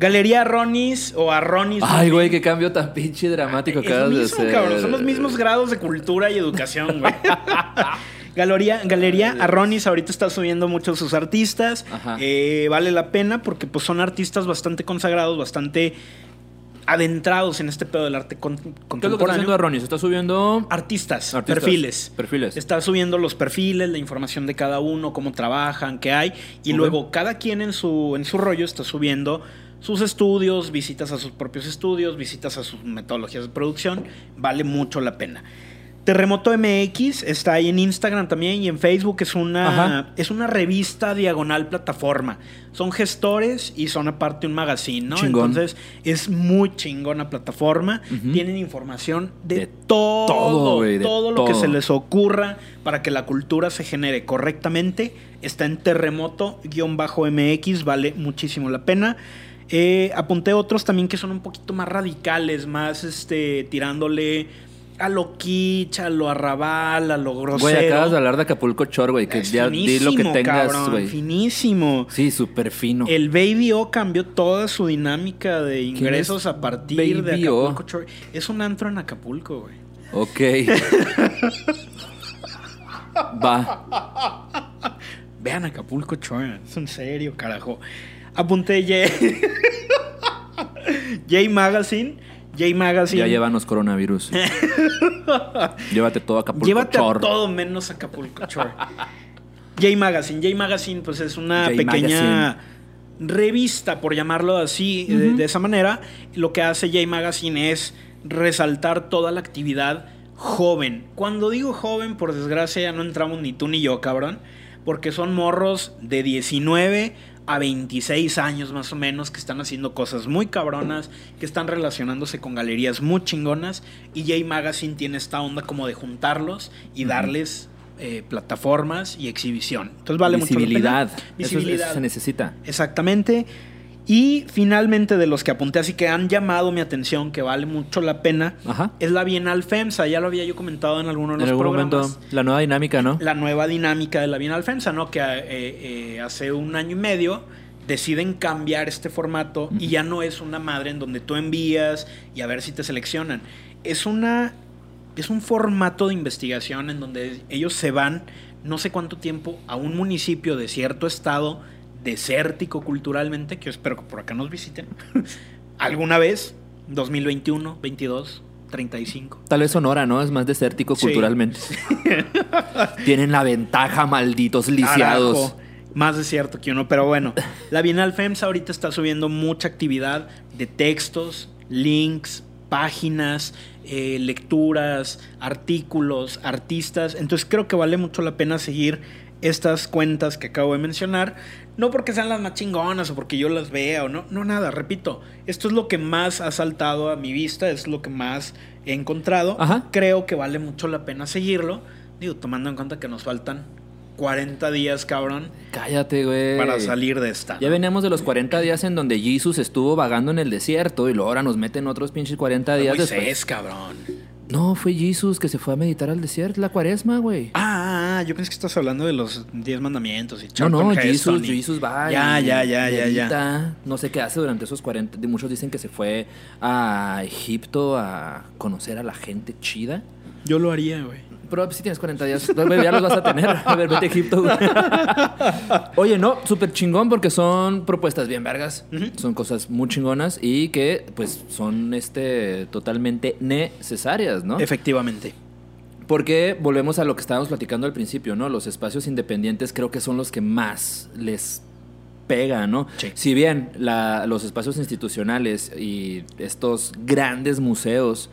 Galería Ronis o Arronis. más Ay, güey, qué cambio tan pinche dramático Es acabas de hacer. cabrón. Son los mismos grados de cultura y educación, güey. Galería, Galería Arronis ahorita está subiendo muchos sus artistas. Ajá. Eh, vale la pena porque pues, son artistas bastante consagrados, bastante adentrados en este pedo del arte con- ¿Qué es lo que está contemporáneo. haciendo Arronis? Está subiendo. Artistas, Artistas, perfiles. perfiles. Está subiendo los perfiles, la información de cada uno, cómo trabajan, qué hay. Y luego cada quien en su, en su rollo está subiendo sus estudios, visitas a sus propios estudios, visitas a sus metodologías de producción. Vale mucho la pena. Terremoto MX está ahí en Instagram también y en Facebook. Es una, Ajá. es una revista diagonal plataforma. Son gestores y son aparte un magazine, ¿no? Chingón. Entonces es muy chingona plataforma. Tienen información de, De todo, todo, güey, de todo lo que se les ocurra para que la cultura se genere correctamente. Está en terremoto-mx, vale muchísimo la pena. Eh, apunté otros también que son un poquito más radicales, más este, tirándole a lo kitsch, a lo arrabal, a lo grosero. Güey, acabas de hablar de Acapulco Chor, güey, que Es ya di lo que tengas, cabrón, güey. Finísimo. Sí, súper fino. El Baby O cambió toda su dinámica de ingresos es a partir de Baby O? Acapulco Shore. Es un antro en Acapulco, güey. Ok. Va. Vean Acapulco Shore. Es en serio, carajo. Apunté J. J Magazine. J Magazine. Ya llévanos coronavirus. Llévate todo a Acapulco Llévate Chor. a todo menos Acapulco Shore. J Magazine. J Magazine, pues es una J pequeña revista, por llamarlo así, de, de esa manera. Lo que hace J Magazine es resaltar toda la actividad joven. Cuando digo joven, por desgracia, ya no entramos ni tú ni yo, cabrón. Porque son morros de 19 a 26 años más o menos que están haciendo cosas muy cabronas, que están relacionándose con galerías muy chingonas. Y J Magazine tiene esta onda como de juntarlos y darles eh, plataformas y exhibición. Entonces vale mucho la pena. Eso Visibilidad. eso se necesita. Exactamente. Y finalmente de los que apunté, así que han llamado mi atención, que vale mucho la pena, Ajá. es la Bienal FEMSA. Ya lo había yo comentado en alguno de En los algún programas. momento, la nueva dinámica, ¿no? La nueva dinámica de la Bienal FEMSA, ¿no? Que eh, eh, hace un año y medio deciden cambiar este formato y ya no es una madre en donde tú envías y a ver si te seleccionan. Es una es un formato de investigación en donde ellos se van no sé cuánto tiempo a un municipio de cierto estado desértico culturalmente, que yo espero que por acá nos visiten alguna vez, 2021, 22, 35. Tal vez Sonora, ¿no? Es más desértico Sí. culturalmente. Tienen la ventaja, malditos lisiados. Carajo, Más desierto que uno, pero bueno. La Bienal FEMSA ahorita está subiendo mucha actividad de textos, links, páginas, eh, lecturas, artículos, artistas. Entonces creo que vale mucho la pena seguir estas cuentas que acabo de mencionar. No porque sean las más chingonas o porque yo las vea o no. No, nada, repito. Esto es lo que más ha saltado a mi vista, es lo que más he encontrado. Ajá. Creo que vale mucho la pena seguirlo. Digo, tomando en cuenta que nos faltan 40 días, cabrón, Cállate, güey. para salir de esta. Ya veníamos de los 40 días en donde Jesus estuvo vagando en el desierto y luego ahora nos meten otros pinches 40 Fue días Moisés, después. cabrón. No, fue Jesus que se fue a meditar al desierto, la cuaresma, güey. Ah, ah, yo pensé que estás hablando de los 10 mandamientos y No, Charlton no, Heston Jesus, y- Jesus va. Ya, ya, ya, ya, ya. No sé qué hace durante esos 40. de- Muchos dicen que se fue a Egipto a conocer a la gente chida. Yo lo haría, güey. Pero si tienes 40 días, ya los vas a tener. A ver, vete a Egipto. güey. Oye, no, súper chingón porque son propuestas bien vergas. Son cosas muy chingonas y que, pues, son este totalmente necesarias, ¿no? Efectivamente. Porque volvemos a lo que estábamos platicando al principio, ¿no? Los espacios independientes creo que son los que más les pega, ¿no? Sí. Si bien la- los espacios institucionales y estos grandes museos,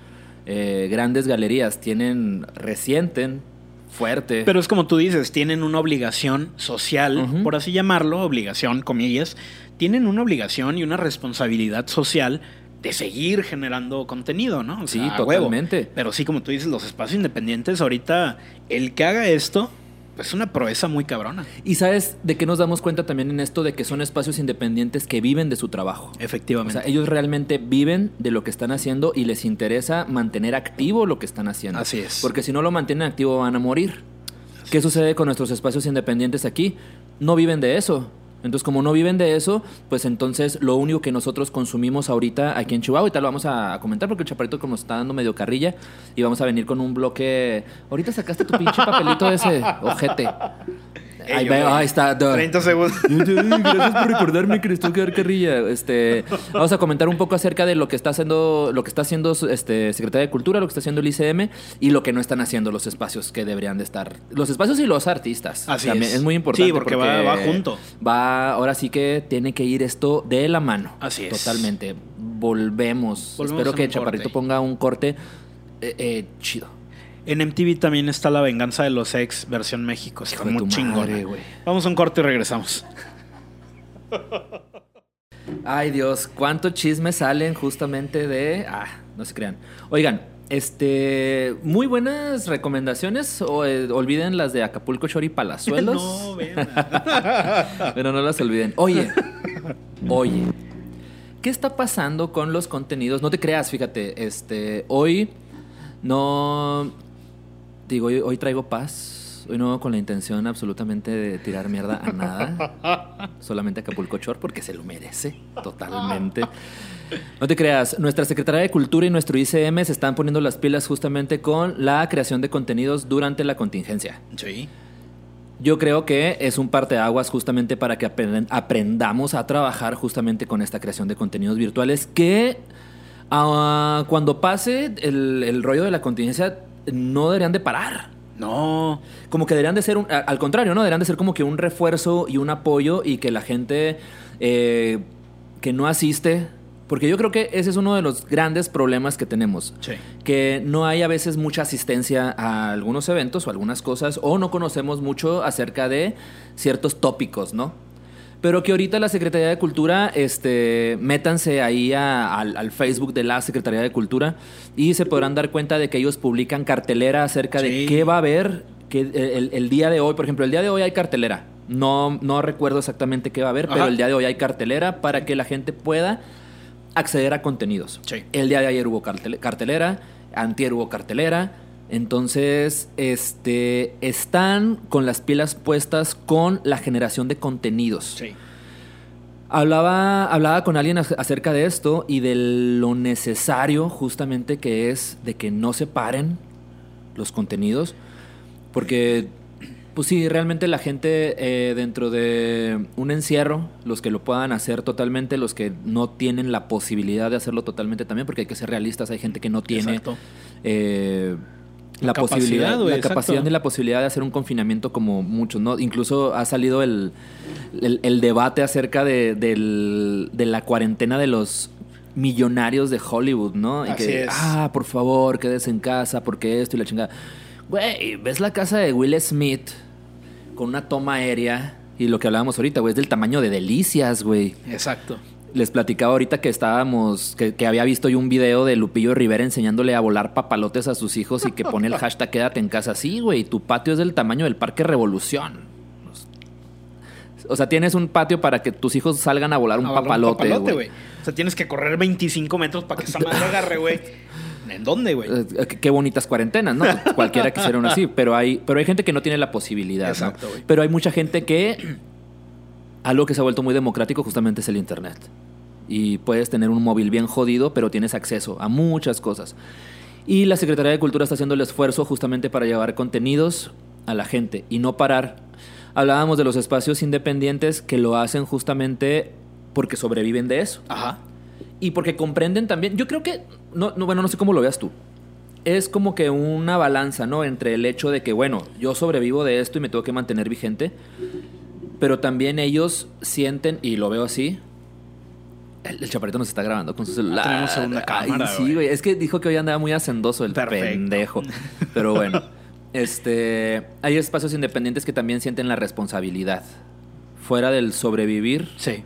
eh, grandes galerías tienen, resienten fuerte. Pero es como tú dices, tienen una obligación social, por así llamarlo, obligación, comillas, tienen una obligación y una responsabilidad social de seguir generando contenido, ¿no? O Sí, huevo. totalmente. Pero sí, como tú dices, los espacios independientes, ahorita, el que haga esto, es una proeza muy cabrona. Y sabes de qué nos damos cuenta también en esto de que son espacios independientes que viven de su trabajo. Efectivamente. O sea, ellos realmente viven de lo que están haciendo y les interesa mantener activo lo que están haciendo. Así es. Porque si no lo mantienen activo van a morir. ¿Qué sucede con nuestros espacios independientes aquí? No viven de eso. Entonces, como no viven de eso, pues entonces lo único que nosotros consumimos ahorita aquí en Chihuahua, y tal lo vamos a comentar porque el chaparrito como está dando medio carrilla y vamos a venir con un bloque. Ahorita sacaste tu pinche papelito ese, ojete. Ahí, va, ahí está. 30 segundos. Gracias por recordarme dar carrilla. Este, vamos a comentar un poco acerca de lo que está haciendo, lo que está haciendo este, Secretaría de Cultura, lo que está haciendo el ICM y lo que no están haciendo los espacios que deberían de estar. Los espacios y los artistas. Así también. es. Es muy importante. Sí, porque va- va junto. Va, ahora sí que tiene que ir esto de la mano. Así es. Totalmente. Volvemos. Volvemos Espero que Chaparrito corte. ponga un corte eh, eh, chido. En MTV también está La Venganza de los Ex, versión México. Está Hijo muy güey. Vamos a un corte y regresamos. Ay Dios, cuánto chisme salen justamente de... Ah, no se crean. Oigan, este, muy buenas recomendaciones. O, eh, olviden las de Acapulco Shore y Palazuelos. no. Pero no las olviden. Oye, oye, ¿qué está pasando con los contenidos? No te creas, fíjate, este, hoy no, digo, hoy, hoy traigo paz. Hoy no con la intención absolutamente de tirar mierda a nada. Solamente a Acapulco Shore porque se lo merece totalmente. No te creas, nuestra Secretaría de Cultura y nuestro ICM se están poniendo las pilas justamente con la creación de contenidos durante la contingencia. Sí. Yo creo que es un parteaguas justamente para que aprend- aprendamos a trabajar justamente con esta creación de contenidos virtuales que ah, cuando pase el, el rollo de la contingencia no deberían de parar. No. Como que deberían de ser, un- al contrario, ¿no? Deberían de ser como que un refuerzo y un apoyo y que la gente eh, que no asiste, porque yo creo que ese es uno de los grandes problemas que tenemos Sí. que no hay a veces mucha asistencia a algunos eventos o algunas cosas, o no conocemos mucho acerca de ciertos tópicos, ¿no? Pero que ahorita la Secretaría de Cultura, este, métanse ahí a- al, al Facebook de la Secretaría de Cultura y se podrán dar cuenta de que ellos publican cartelera acerca de qué va a haber que el, el día de hoy. Por ejemplo, el día de hoy hay cartelera. No, no recuerdo exactamente qué va a haber, pero el día de hoy hay cartelera para que la gente pueda acceder a contenidos. Sí. El día de ayer hubo cartel- cartelera, antier hubo cartelera. Entonces, este, están con las pilas puestas con la generación de contenidos. Sí. Hablaba, hablaba con alguien ac- acerca de esto y de lo necesario justamente que es de que no se paren los contenidos. Porque, pues sí, realmente la gente eh, dentro de un encierro, los que lo puedan hacer totalmente, los que no tienen la posibilidad de hacerlo totalmente también, porque hay que ser realistas, hay gente que no tiene eh, La posibilidad, la exacto. capacidad ni la posibilidad de hacer un confinamiento como muchos, ¿no? Incluso ha salido el, el, el debate acerca de, del- de la cuarentena de los millonarios de Hollywood, ¿no? Y que, es. ah, por favor, quédese en casa, porque esto y la chingada. Güey, ves la casa de Will Smith con una toma aérea y lo que hablábamos ahorita, güey, es del tamaño de delicias, güey. Exacto. Les platicaba ahorita que estábamos, que, que había visto yo un video de Lupillo Rivera enseñándole a volar papalotes a sus hijos y que pone el hashtag quédate en casa. Sí, güey, tu patio es del tamaño del Parque Revolución. O sea, tienes un patio para que tus hijos salgan a volar un A volar papalote, güey. güey. O sea, tienes que correr 25 metros para que esa madre agarre, güey. ¿En dónde, güey? Eh, qué- qué bonitas cuarentenas, ¿no? Cualquiera quisiera una así, pero hay, pero hay gente que no tiene la posibilidad, ¿no? Exacto, güey. Pero hay mucha gente que algo que se ha vuelto muy democrático justamente es el internet. Y puedes tener un móvil bien jodido, pero tienes acceso a muchas cosas. Y la Secretaría de Cultura está haciendo el esfuerzo justamente para llevar contenidos a la gente y no parar. Hablábamos de los espacios independientes que lo hacen justamente porque sobreviven de eso. Ajá. Y porque comprenden también, yo creo que, no, no, bueno, no sé cómo lo veas tú. Es como que una balanza, ¿no? Entre el hecho de que, bueno, yo sobrevivo de esto y me tengo que mantener vigente, pero también ellos sienten, y lo veo así, el, el chaparrito nos está grabando con su celular. Tenemos segunda Ay, cámara, sí, güey. güey. Es que dijo que hoy andaba muy hacendoso el Perfecto. pendejo. Pero bueno, este, hay espacios independientes que también sienten la responsabilidad. Fuera del sobrevivir. Sí.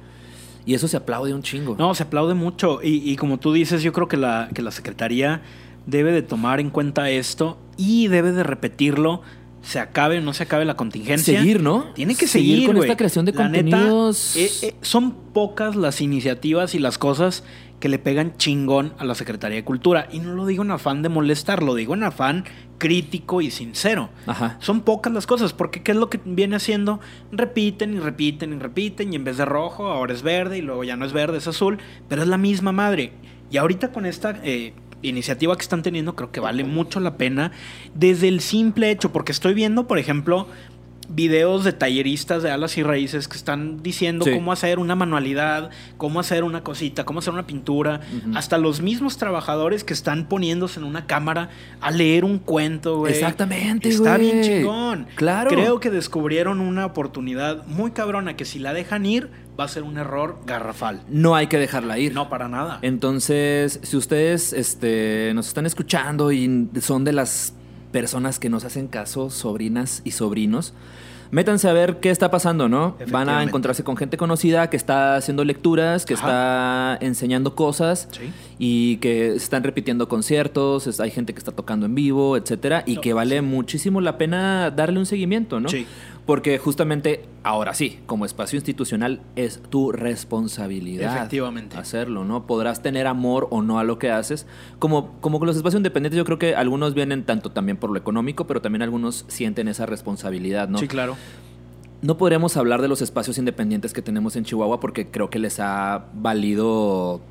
Y eso se aplaude un chingo. No, se aplaude mucho. Y, y como tú dices, yo creo que la, que la Secretaría debe de tomar en cuenta esto y debe de repetirlo se acabe o no se acabe la contingencia. Seguir, ¿no? Tiene que seguir, con güey. esta creación de La neta, contenidos. eh, eh, son pocas las iniciativas y las cosas que le pegan chingón a la Secretaría de Cultura. Y no lo digo en afán de molestar, lo digo en afán crítico y sincero. Ajá. Son pocas las cosas, porque ¿qué es lo que viene haciendo? Repiten y repiten y repiten, y en vez de rojo, ahora es verde, y luego ya no es verde, es azul, pero es la misma madre. Y ahorita con esta eh, iniciativa que están teniendo, creo que vale mucho la pena, desde el simple hecho, porque estoy viendo, por ejemplo, videos de talleristas de alas y raíces que están diciendo Sí. cómo hacer una manualidad, cómo hacer una cosita, cómo hacer una pintura, hasta los mismos trabajadores que están poniéndose en una cámara a leer un cuento, güey. Exactamente, Está bien chingón. Claro. Creo que descubrieron una oportunidad muy cabrona que si la dejan ir va a ser un error garrafal. No hay que dejarla ir. No, para nada. Entonces, si ustedes este, nos están escuchando y son de las personas que nos hacen caso, sobrinas y sobrinos, métanse a ver qué está pasando, ¿no? Van a encontrarse con gente conocida que está haciendo lecturas, que Ajá. está enseñando cosas Sí. y que están repitiendo conciertos, hay gente que está tocando en vivo, etcétera, y No, que vale muchísimo la pena darle un seguimiento, ¿no? Sí. Porque justamente ahora sí, como espacio institucional es tu responsabilidad Efectivamente. hacerlo, ¿no? Podrás tener amor o no a lo que haces. Como, como con los espacios independientes, yo creo que algunos vienen tanto también por lo económico, pero también algunos sienten esa responsabilidad, ¿no? Sí, claro. No podremos hablar de los espacios independientes que tenemos en Chihuahua porque creo que les ha valido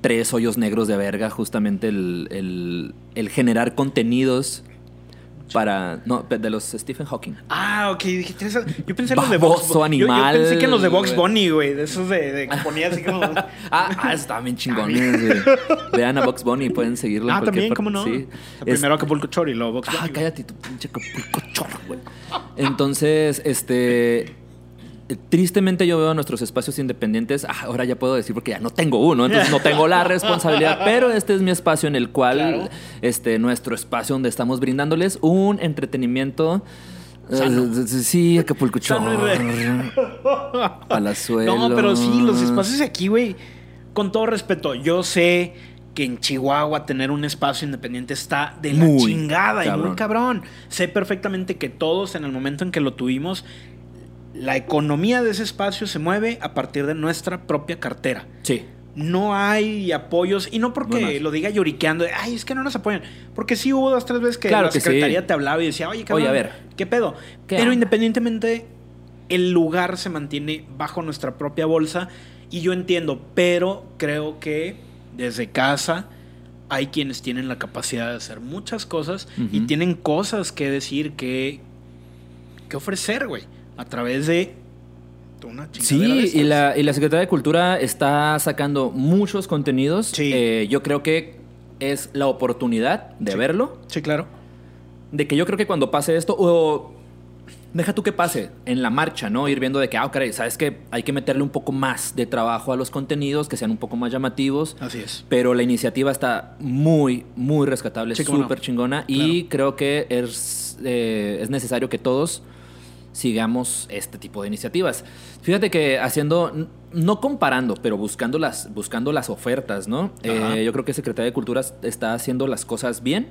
tres hoyos negros de verga justamente el, el- el generar contenidos para... No, de los Stephen Hawking. Ah, ok. Dije, "Tres- yo pensé en los de Vox Baboso Yo- animal, Yo, pensé que en los de Vox güey. Bunny, güey. De esos de, de que ponía así como. Ah, ah, estaban bien chingones, güey. Vean a Box Bunny, pueden seguirlo ah, también, parte. ¿cómo no? Sí. Primero Acapulco Chori y luego Vox Ah, Bunny. cállate, tu pinche Acapulco chorro, güey. Entonces, este. Tristemente yo veo nuestros espacios independientes. ah, ahora ya puedo decir porque ya no tengo uno, entonces no tengo la responsabilidad. Pero este es mi espacio en el cual, Claro. este, nuestro espacio donde estamos brindándoles un entretenimiento. Sano. eh, sí, Acapulco Sano chorro. re- Palazuelos. No, pero sí, los espacios aquí, güey, con todo respeto, yo sé que en Chihuahua tener un espacio independiente está de la Muy chingada y muy cabrón. Sé perfectamente que todos en el momento en que lo tuvimos, la economía de ese espacio se mueve a partir de nuestra propia cartera. Sí. No hay apoyos, y no porque No, no. lo diga lloriqueando, de, ay, es que no nos apoyan. Porque sí hubo dos, tres veces que Claro la que sí. secretaría te hablaba y decía, oye, cabrón, Oye, a ver. ¿qué pedo? ¿Qué Pero onda? independientemente, el lugar se mantiene bajo nuestra propia bolsa, y yo entiendo, pero creo que desde casa hay quienes tienen la capacidad de hacer muchas cosas y tienen cosas que decir, que, que ofrecer, güey, a través de una Sí, y la, y la Secretaría de Cultura está sacando muchos contenidos. Sí. Eh, yo creo que es la oportunidad de Sí. verlo. Sí, claro. De que yo creo que cuando pase esto, o deja tú que pase en la marcha, ¿no? Ir viendo de que, ah, caray, sabes que hay que meterle un poco más de trabajo a los contenidos, que sean un poco más llamativos. Así es. Pero la iniciativa está muy, muy rescatable, súper chingona. Y creo que es, eh, es necesario que todos sigamos este tipo de iniciativas. Fíjate que haciendo, no comparando, pero buscando las, buscando las ofertas, ¿no? Eh, yo creo que Secretaría de Cultura está haciendo las cosas bien.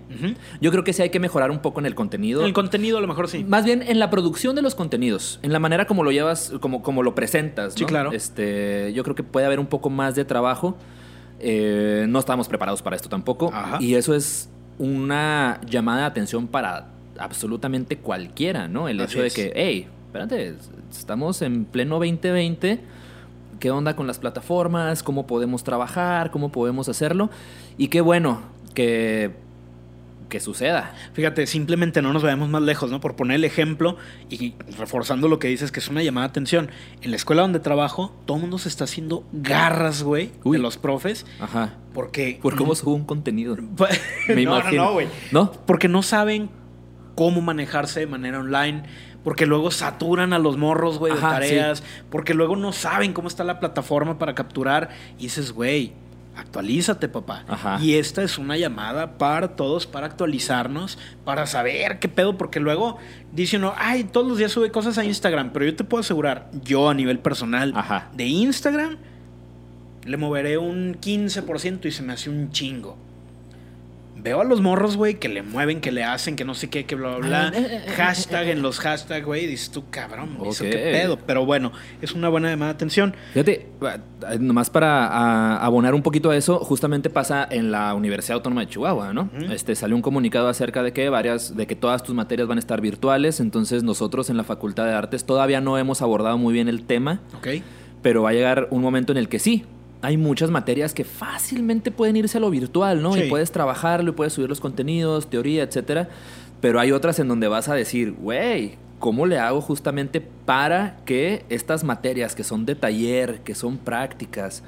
Yo creo que sí hay que mejorar un poco en el contenido. El contenido a lo mejor sí. Más bien en la producción de los contenidos, en la manera como lo llevas, como, como lo presentas. ¿no? Sí, claro. Este, yo creo que puede haber un poco más de trabajo. Eh, no estábamos preparados para esto tampoco. Ajá. Y eso es una llamada de atención para absolutamente cualquiera, ¿no? El Así hecho de es. que, hey, espérate, estamos en pleno 2020. ¿Qué onda con las plataformas? ¿Cómo podemos trabajar? ¿Cómo podemos hacerlo? Y qué bueno que, que suceda. Fíjate, simplemente no nos vayamos más lejos, ¿no? Por poner el ejemplo y reforzando lo que dices, que es una llamada de atención. En la escuela donde trabajo, todo el mundo se está haciendo garras, güey, de los profes, Ajá. porque... Por cómo subo un contenido. Me Me no, imagino. no, no, güey. ¿No? Porque no saben cómo manejarse de manera online. Porque luego saturan a los morros, güey, de tareas. Porque luego no saben cómo está la plataforma para capturar. Y dices, güey, actualízate, papá. Ajá. Y esta es una llamada para todos, para actualizarnos, para saber qué pedo. Porque luego dice uno, ay, todos los días sube cosas a Instagram. Pero yo te puedo asegurar, yo a nivel personal, Ajá. de Instagram, le moveré un 15% y se me hace un chingo veo a los morros, güey, que le mueven, que le hacen, que no sé qué, que bla, bla, bla. Hashtag en los hashtags, güey. Dices tú, cabrón, güey, ¿eso qué pedo? Pero bueno, es una buena llamada de atención. Fíjate, eh, nomás para a- abonar un poquito a eso, justamente pasa en la Universidad Autónoma de Chihuahua, ¿no? Este salió un comunicado acerca de que varias, de que todas tus materias van a estar virtuales, entonces nosotros en la Facultad de Artes todavía no hemos abordado muy bien el tema, ¿Ok? pero va a llegar un momento en el que sí. Hay muchas materias que fácilmente pueden irse a lo virtual, ¿no? Sí. Y puedes trabajarlo, y puedes subir los contenidos, teoría, etcétera. Pero hay otras en donde vas a decir, güey, ¿cómo le hago justamente para que estas materias que son de taller, que son prácticas,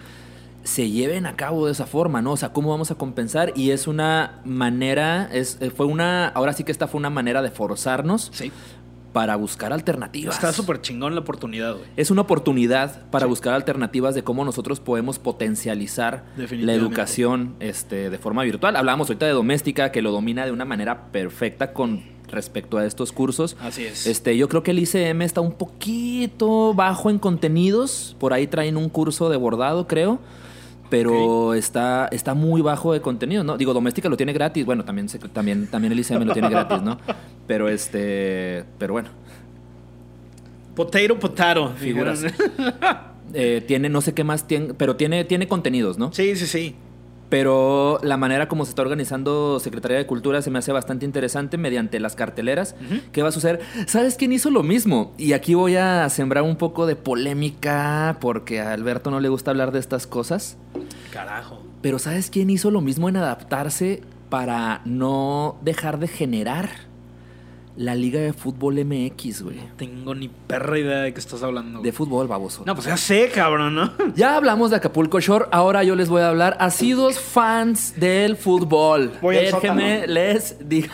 se lleven a cabo de esa forma, ¿no? O sea, ¿cómo vamos a compensar? Y es una manera, es, eh, fue una, ahora sí que esta fue una manera de forzarnos Sí. Para buscar alternativas. Está súper chingón la oportunidad, güey. Es una oportunidad para Sí. buscar alternativas de cómo nosotros podemos potencializar la educación este, de forma virtual. Hablábamos ahorita de doméstica, que lo domina de una manera perfecta con respecto a estos cursos. Así es. Este, yo creo que el ICM está un poquito bajo en contenidos. Por ahí traen un curso de bordado, creo. Pero está, está muy bajo de contenido, ¿no? Digo, doméstica lo tiene gratis. Bueno, también, también, también el ICM lo tiene gratis, ¿no? Pero este. Pero bueno. Potato, potato. Figuras. Eh, tiene no sé qué más tiene, pero tiene, tiene contenidos, ¿no? Sí, sí, sí. Pero la manera como se está organizando Secretaría de Cultura se me hace bastante interesante mediante las carteleras. ¿Qué va a suceder? ¿Sabes quién hizo lo mismo? Y aquí voy a sembrar un poco de polémica porque a Alberto no le gusta hablar de estas cosas. Carajo. Pero ¿sabes quién hizo lo mismo en adaptarse para no dejar de generar la Liga de Fútbol MX, güey? Tengo ni perra idea de qué estás hablando. De fútbol, baboso. No, pues ya sé, cabrón, ¿no? Ya hablamos de Acapulco Shore, ahora yo les voy a hablar asidos fans del fútbol. Voy Déjenme les digo.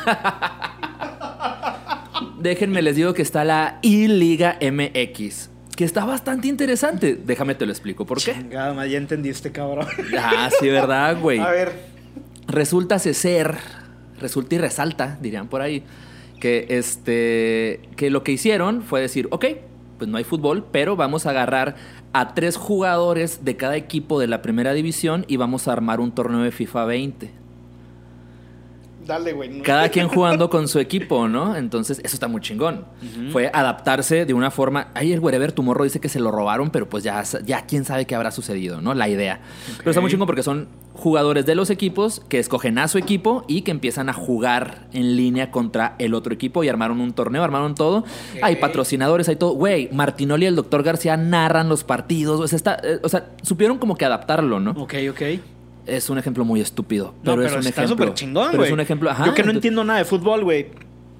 Déjenme les digo que está la I-Liga MX, que está bastante interesante. Déjame te lo explico por qué. Chingada, ya entendiste, cabrón. Ah, sí, ¿verdad, güey? A ver. Resulta ser, resulta y resalta, dirían por ahí, que este que lo que hicieron fue decir, ok, pues no hay fútbol, pero vamos a agarrar a tres jugadores de cada equipo de la primera división y vamos a armar un torneo de FIFA 20. Dale, güey. no- Cada quien jugando con su equipo, ¿no? Entonces, eso está muy chingón. Fue adaptarse de una forma. Ahí el Wherever tu morro dice que se lo robaron, pero pues ya, ya quién sabe qué habrá sucedido, ¿no? La idea. Pero está muy chingón porque son jugadores de los equipos que escogen a su equipo y que empiezan a jugar en línea contra el otro equipo y armaron un torneo, armaron todo. Hay patrocinadores, hay todo. Güey, Martinoli y el doctor García narran los partidos. O sea, está, eh, o sea, supieron como que adaptarlo, ¿no? Ok, ok. Es un ejemplo muy estúpido. No, Pero, pero, es un está ejemplo. súper chingón, Pero güey. es un ejemplo. Ajá, Yo que no entiendo nada de fútbol, güey.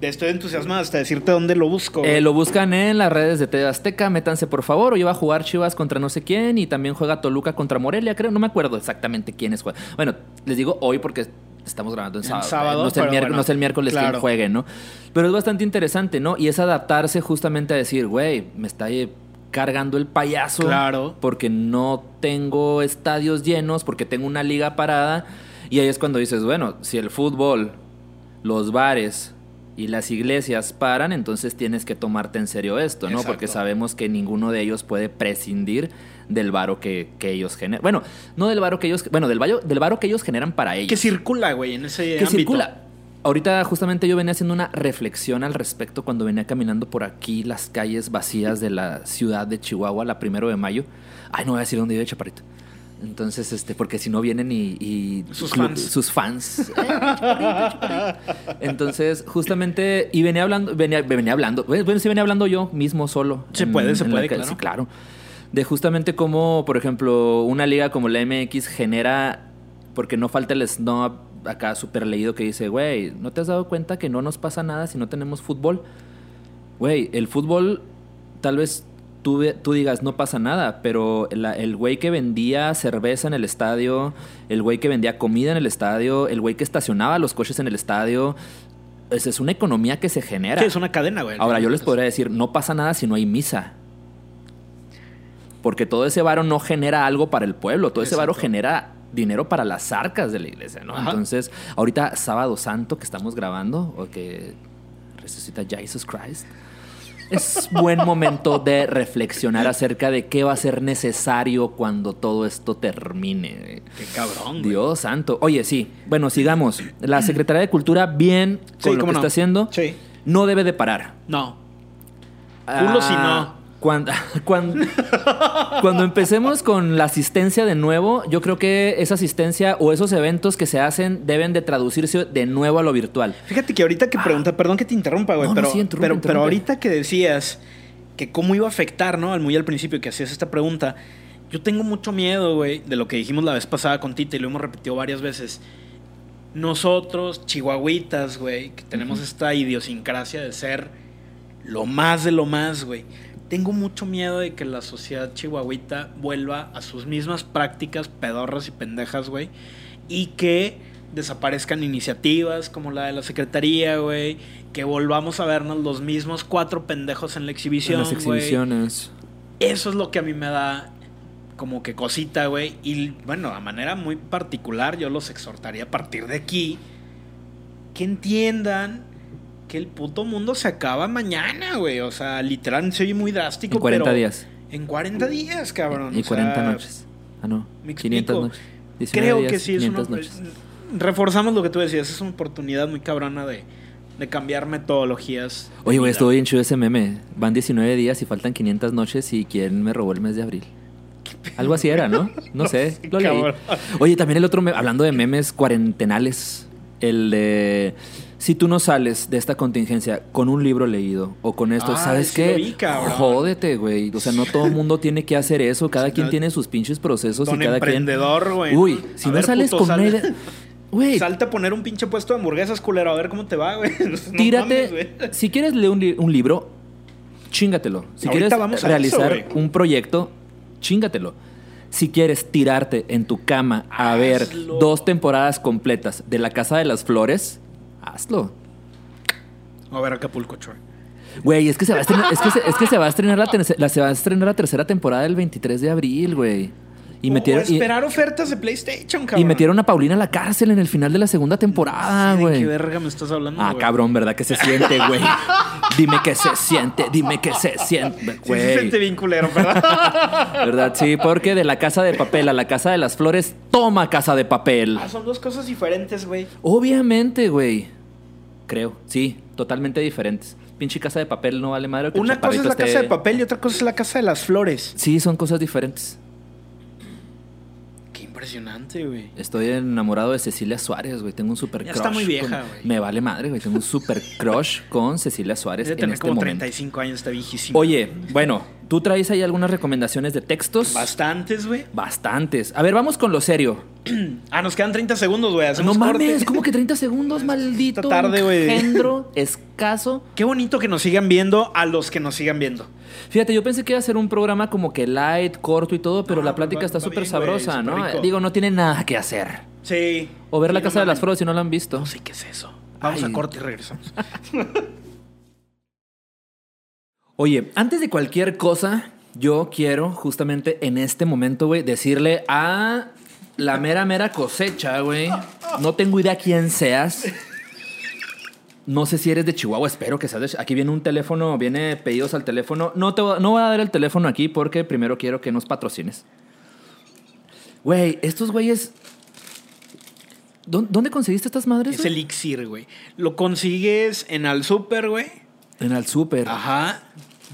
Estoy entusiasmado hasta decirte dónde lo busco. Eh, lo buscan en las redes de TV Azteca, métanse por favor. Hoy va a jugar Chivas contra no sé quién y también juega Toluca contra Morelia, creo. No me acuerdo exactamente quiénes juegan. Bueno, les digo hoy porque estamos grabando en En sábado. no, es el miércoles, bueno, no es el miércoles claro. quien juegue, ¿no? Pero es bastante interesante, ¿no? Y es adaptarse justamente a decir, güey, me está eh, cargando el payaso. Claro. Porque no tengo estadios llenos, porque tengo una liga parada. Y ahí es cuando dices, bueno, si el fútbol, los bares y las iglesias paran, entonces tienes que tomarte en serio esto, ¿no? Porque sabemos que ninguno de ellos puede prescindir del varo que, que ellos generan. Bueno, no del varo que ellos, bueno, del varo, del varo que ellos generan para ellos. Que circula, güey, en ese Que ámbito. circula. Ahorita justamente yo venía haciendo una reflexión al respecto cuando venía caminando por aquí las calles vacías de la ciudad de Chihuahua, la primero de mayo. Ay, no voy a decir dónde vive Chaparrito. Entonces, este, porque si no vienen y, y Sus club- fans. sus fans. Eh. Entonces, justamente, y venía hablando, venía, venía hablando, bueno, sí venía hablando yo mismo solo. Se puede, se puede, claro. sí, claro. De justamente cómo, por ejemplo, una liga como la MX genera, porque no falta el snob acá súper leído que dice, güey, ¿no te has dado cuenta que no nos pasa nada si no tenemos fútbol? Güey, el fútbol tal vez tú, tú digas no pasa nada, pero la- el güey que vendía cerveza en el estadio, el güey que vendía comida en el estadio, el güey que estacionaba los coches en el estadio, es, es una economía que se genera. Sí, es una cadena, güey. Ahora, yo les podría decir, no pasa nada si no hay misa. Porque todo ese varo no genera algo para el pueblo, todo ese varo genera dinero para las arcas de la iglesia, ¿no? Ajá. Entonces, ahorita sábado santo que estamos grabando, o que resucita Jesus Christ. es buen momento de reflexionar acerca de qué va a ser necesario cuando todo esto termine. Qué cabrón. güey. Dios santo. Oye, sí. Bueno, sigamos. La Secretaría de Cultura, bien con Sí, lo que no. está haciendo. Sí. No debe de parar. No. Culo si no. Cuando, cuando, cuando empecemos con la asistencia de nuevo, yo creo que esa asistencia o esos eventos que se hacen deben de traducirse de nuevo a lo virtual. Fíjate que ahorita que pregunta, perdón que te interrumpa, güey, No, no, pero, sí, interrumpe, pero, interrumpe. pero ahorita que decías que cómo iba a afectar, ¿no? Al muy al principio que hacías esta pregunta, yo tengo mucho miedo, güey, de lo que dijimos la vez pasada con Tita y lo hemos repetido varias veces. Nosotros, chihuahuitas, güey, que tenemos esta idiosincrasia de ser lo más de lo más, güey. Tengo mucho miedo de que la sociedad chihuahuita vuelva a sus mismas prácticas pedorras y pendejas, güey. Y que desaparezcan iniciativas como la de la Secretaría, güey. Que volvamos a vernos los mismos cuatro pendejos en la exhibición, en las exhibiciones. Eso es lo que a mí me da como que cosita, güey. Y bueno, a manera muy particular, yo los exhortaría a partir de aquí que entiendan que el puto mundo se acaba mañana, güey. O sea, literal, se oye muy drástico. En 40 pero días. En 40 días, cabrón. Y o 40 sea, noches. Ah, no. me 500 explico. noches. 19 Creo días, que sí es una. 500 noches. Reforzamos lo que tú decías, es una oportunidad muy cabrona de, de cambiar metodologías. de Oye, güey, estuvo bien chido ese meme. Van 19 días y faltan 500 noches y quién me robó el mes de abril. Algo así era, ¿no? No sé, sé, lo leí. Oye, también el otro, hablando de memes cuarentenales, el de si tú no sales de esta contingencia con un libro leído o con esto, ¿sabes qué? Jódete, güey. O sea, no todo el mundo tiene que hacer eso. Cada quien tiene sus pinches procesos Don y cada quien. emprendedor, güey. Uy, si A no ver, sales puto, con. Güey, Salte a poner un pinche puesto de hamburguesas, culero, a ver cómo te va, güey. No tírate. mames, güey. si quieres leer un, li- un libro, chingatelo. Si Ahorita quieres vamos realizar eso, un proyecto, chingatelo. Si quieres tirarte en tu cama a ver Hazlo. dos temporadas completas de La Casa de las Flores, hazlo. A ver, Acapulco, Chor. Güey, es que se va a estrenar, es que se, es que se va a estrenar la, la- se va a estrenar la tercera temporada el 23 de abril, güey. Y O- metieron, y, esperar ofertas de PlayStation, cabrón. y metieron a Paulina a la cárcel en el final de la segunda temporada, ¿De güey. qué verga me estás hablando, Ah, güey? cabrón, ¿verdad que se siente, güey? Dime que se siente, dime que se siente, Sí, se güey. siente bien culero, ¿verdad? ¿Verdad? Sí, porque de la casa de papel a la casa de las flores, toma casa de papel. ah, son dos cosas diferentes, güey. Obviamente, güey. Creo, sí, totalmente diferentes. Pinche casa de papel no vale madre. que Una cosa es la casa de papel y otra cosa es la casa de las flores. Sí, son cosas diferentes. Impresionante, güey. Estoy enamorado de Cecilia Suárez, güey. Tengo un super Ya crush. está muy vieja, con- güey. Me vale madre, güey. Tengo un super crush con Cecilia Suárez Debe en tener este como momento. 35 años, está viejísimo. Oye, bueno, ¿tú traes ahí algunas recomendaciones de textos? Bastantes, güey. Bastantes. A ver, vamos con lo serio. Ah, nos quedan 30 segundos, güey. No mames, corte. ¿cómo que 30 segundos, maldito? Esta tarde, güey. Escaso. Qué bonito que nos sigan viendo a los que nos sigan viendo. Fíjate, yo pensé que iba a ser un programa como que light, corto y todo, pero Ah, la plática va- está súper sabrosa, ¿no? Digo, no tiene nada que hacer. Sí. O ver la no Casa de las. Flores si no la han visto. No sé qué es eso. Vamos Ay. a corte y regresamos. Oye, antes de cualquier cosa, yo quiero justamente en este momento, güey, decirle a la mera, mera cosecha, güey. No tengo idea quién seas. No sé si eres de Chihuahua, espero que seas de... Aquí viene un teléfono, viene pedidos al teléfono. No, te voy, a- no voy a dar el teléfono aquí porque primero quiero que nos patrocines. Güey, estos güeyes... ¿Dó- ¿Dónde conseguiste estas madres? es elixir, güey. Lo consigues en al super, güey. En el súper. Ajá.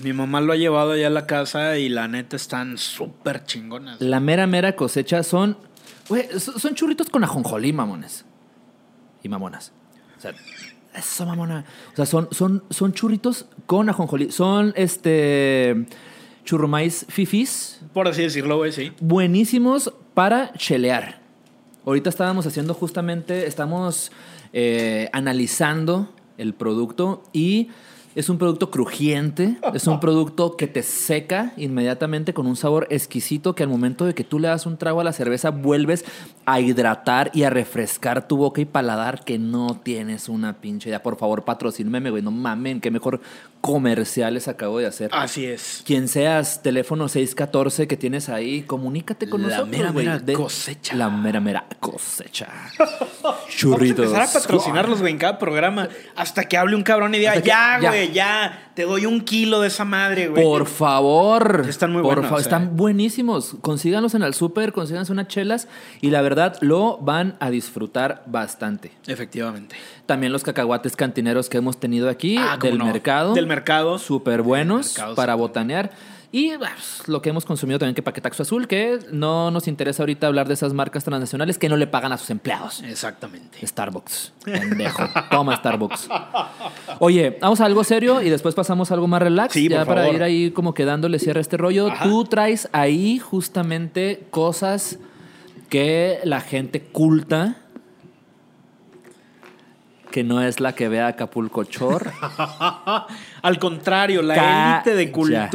Mi mamá lo ha llevado allá a la casa y la neta están súper chingonas. La mera, mera cosecha son. Güey, so- son churritos con ajonjolí, mamones. Y mamonas. O sea, eso, mamona. O sea, son, son, son churritos con ajonjolí. Son este. Churrumais fifis. Por así decirlo, güey, sí. Buenísimos para chelear. Ahorita estábamos haciendo justamente. Estamos eh, analizando el producto y. Es un producto crujiente, es un producto que te seca inmediatamente con un sabor exquisito que al momento de que tú le das un trago a la cerveza vuelves a hidratar y a refrescar tu boca y paladar que no tienes una pinche idea. Por favor, patrocíname, güey, no mamen, qué mejor comerciales acabo de hacer. Así es. Quien seas, teléfono 614 que tienes ahí, comunícate con La nosotros. mera, güey. mera De- cosecha. La mera, mera cosecha. Vamos a Churritos. empezar a patrocinarlos, güey, en cada programa. Hasta que hable un cabrón y diga, ya, güey, Ya. Te doy un kilo de esa madre, güey. Por favor. Están muy por buenos, favor, eh. Están buenísimos. Consíganlos en el súper, consíganse unas chelas y la verdad lo van a disfrutar bastante. Efectivamente. También los cacahuates cantineros que hemos tenido aquí Ah, del no. mercado. Del mercado. Súper buenos mercado, para botanear. Y pues, lo que hemos consumido también que Paquetaxo Azul, que no nos interesa ahorita hablar de esas marcas transnacionales que no le pagan a sus empleados. Exactamente. Starbucks. Pendejo. Toma Starbucks. Oye, vamos a algo serio y después pasamos a algo más relax. Sí, ya por para favor. ir ahí como que dándole cierre a este rollo. Ajá. Tú traes ahí justamente cosas que la gente culta, que no es la que ve a Acapulco Chor. Al contrario, la élite de cultura.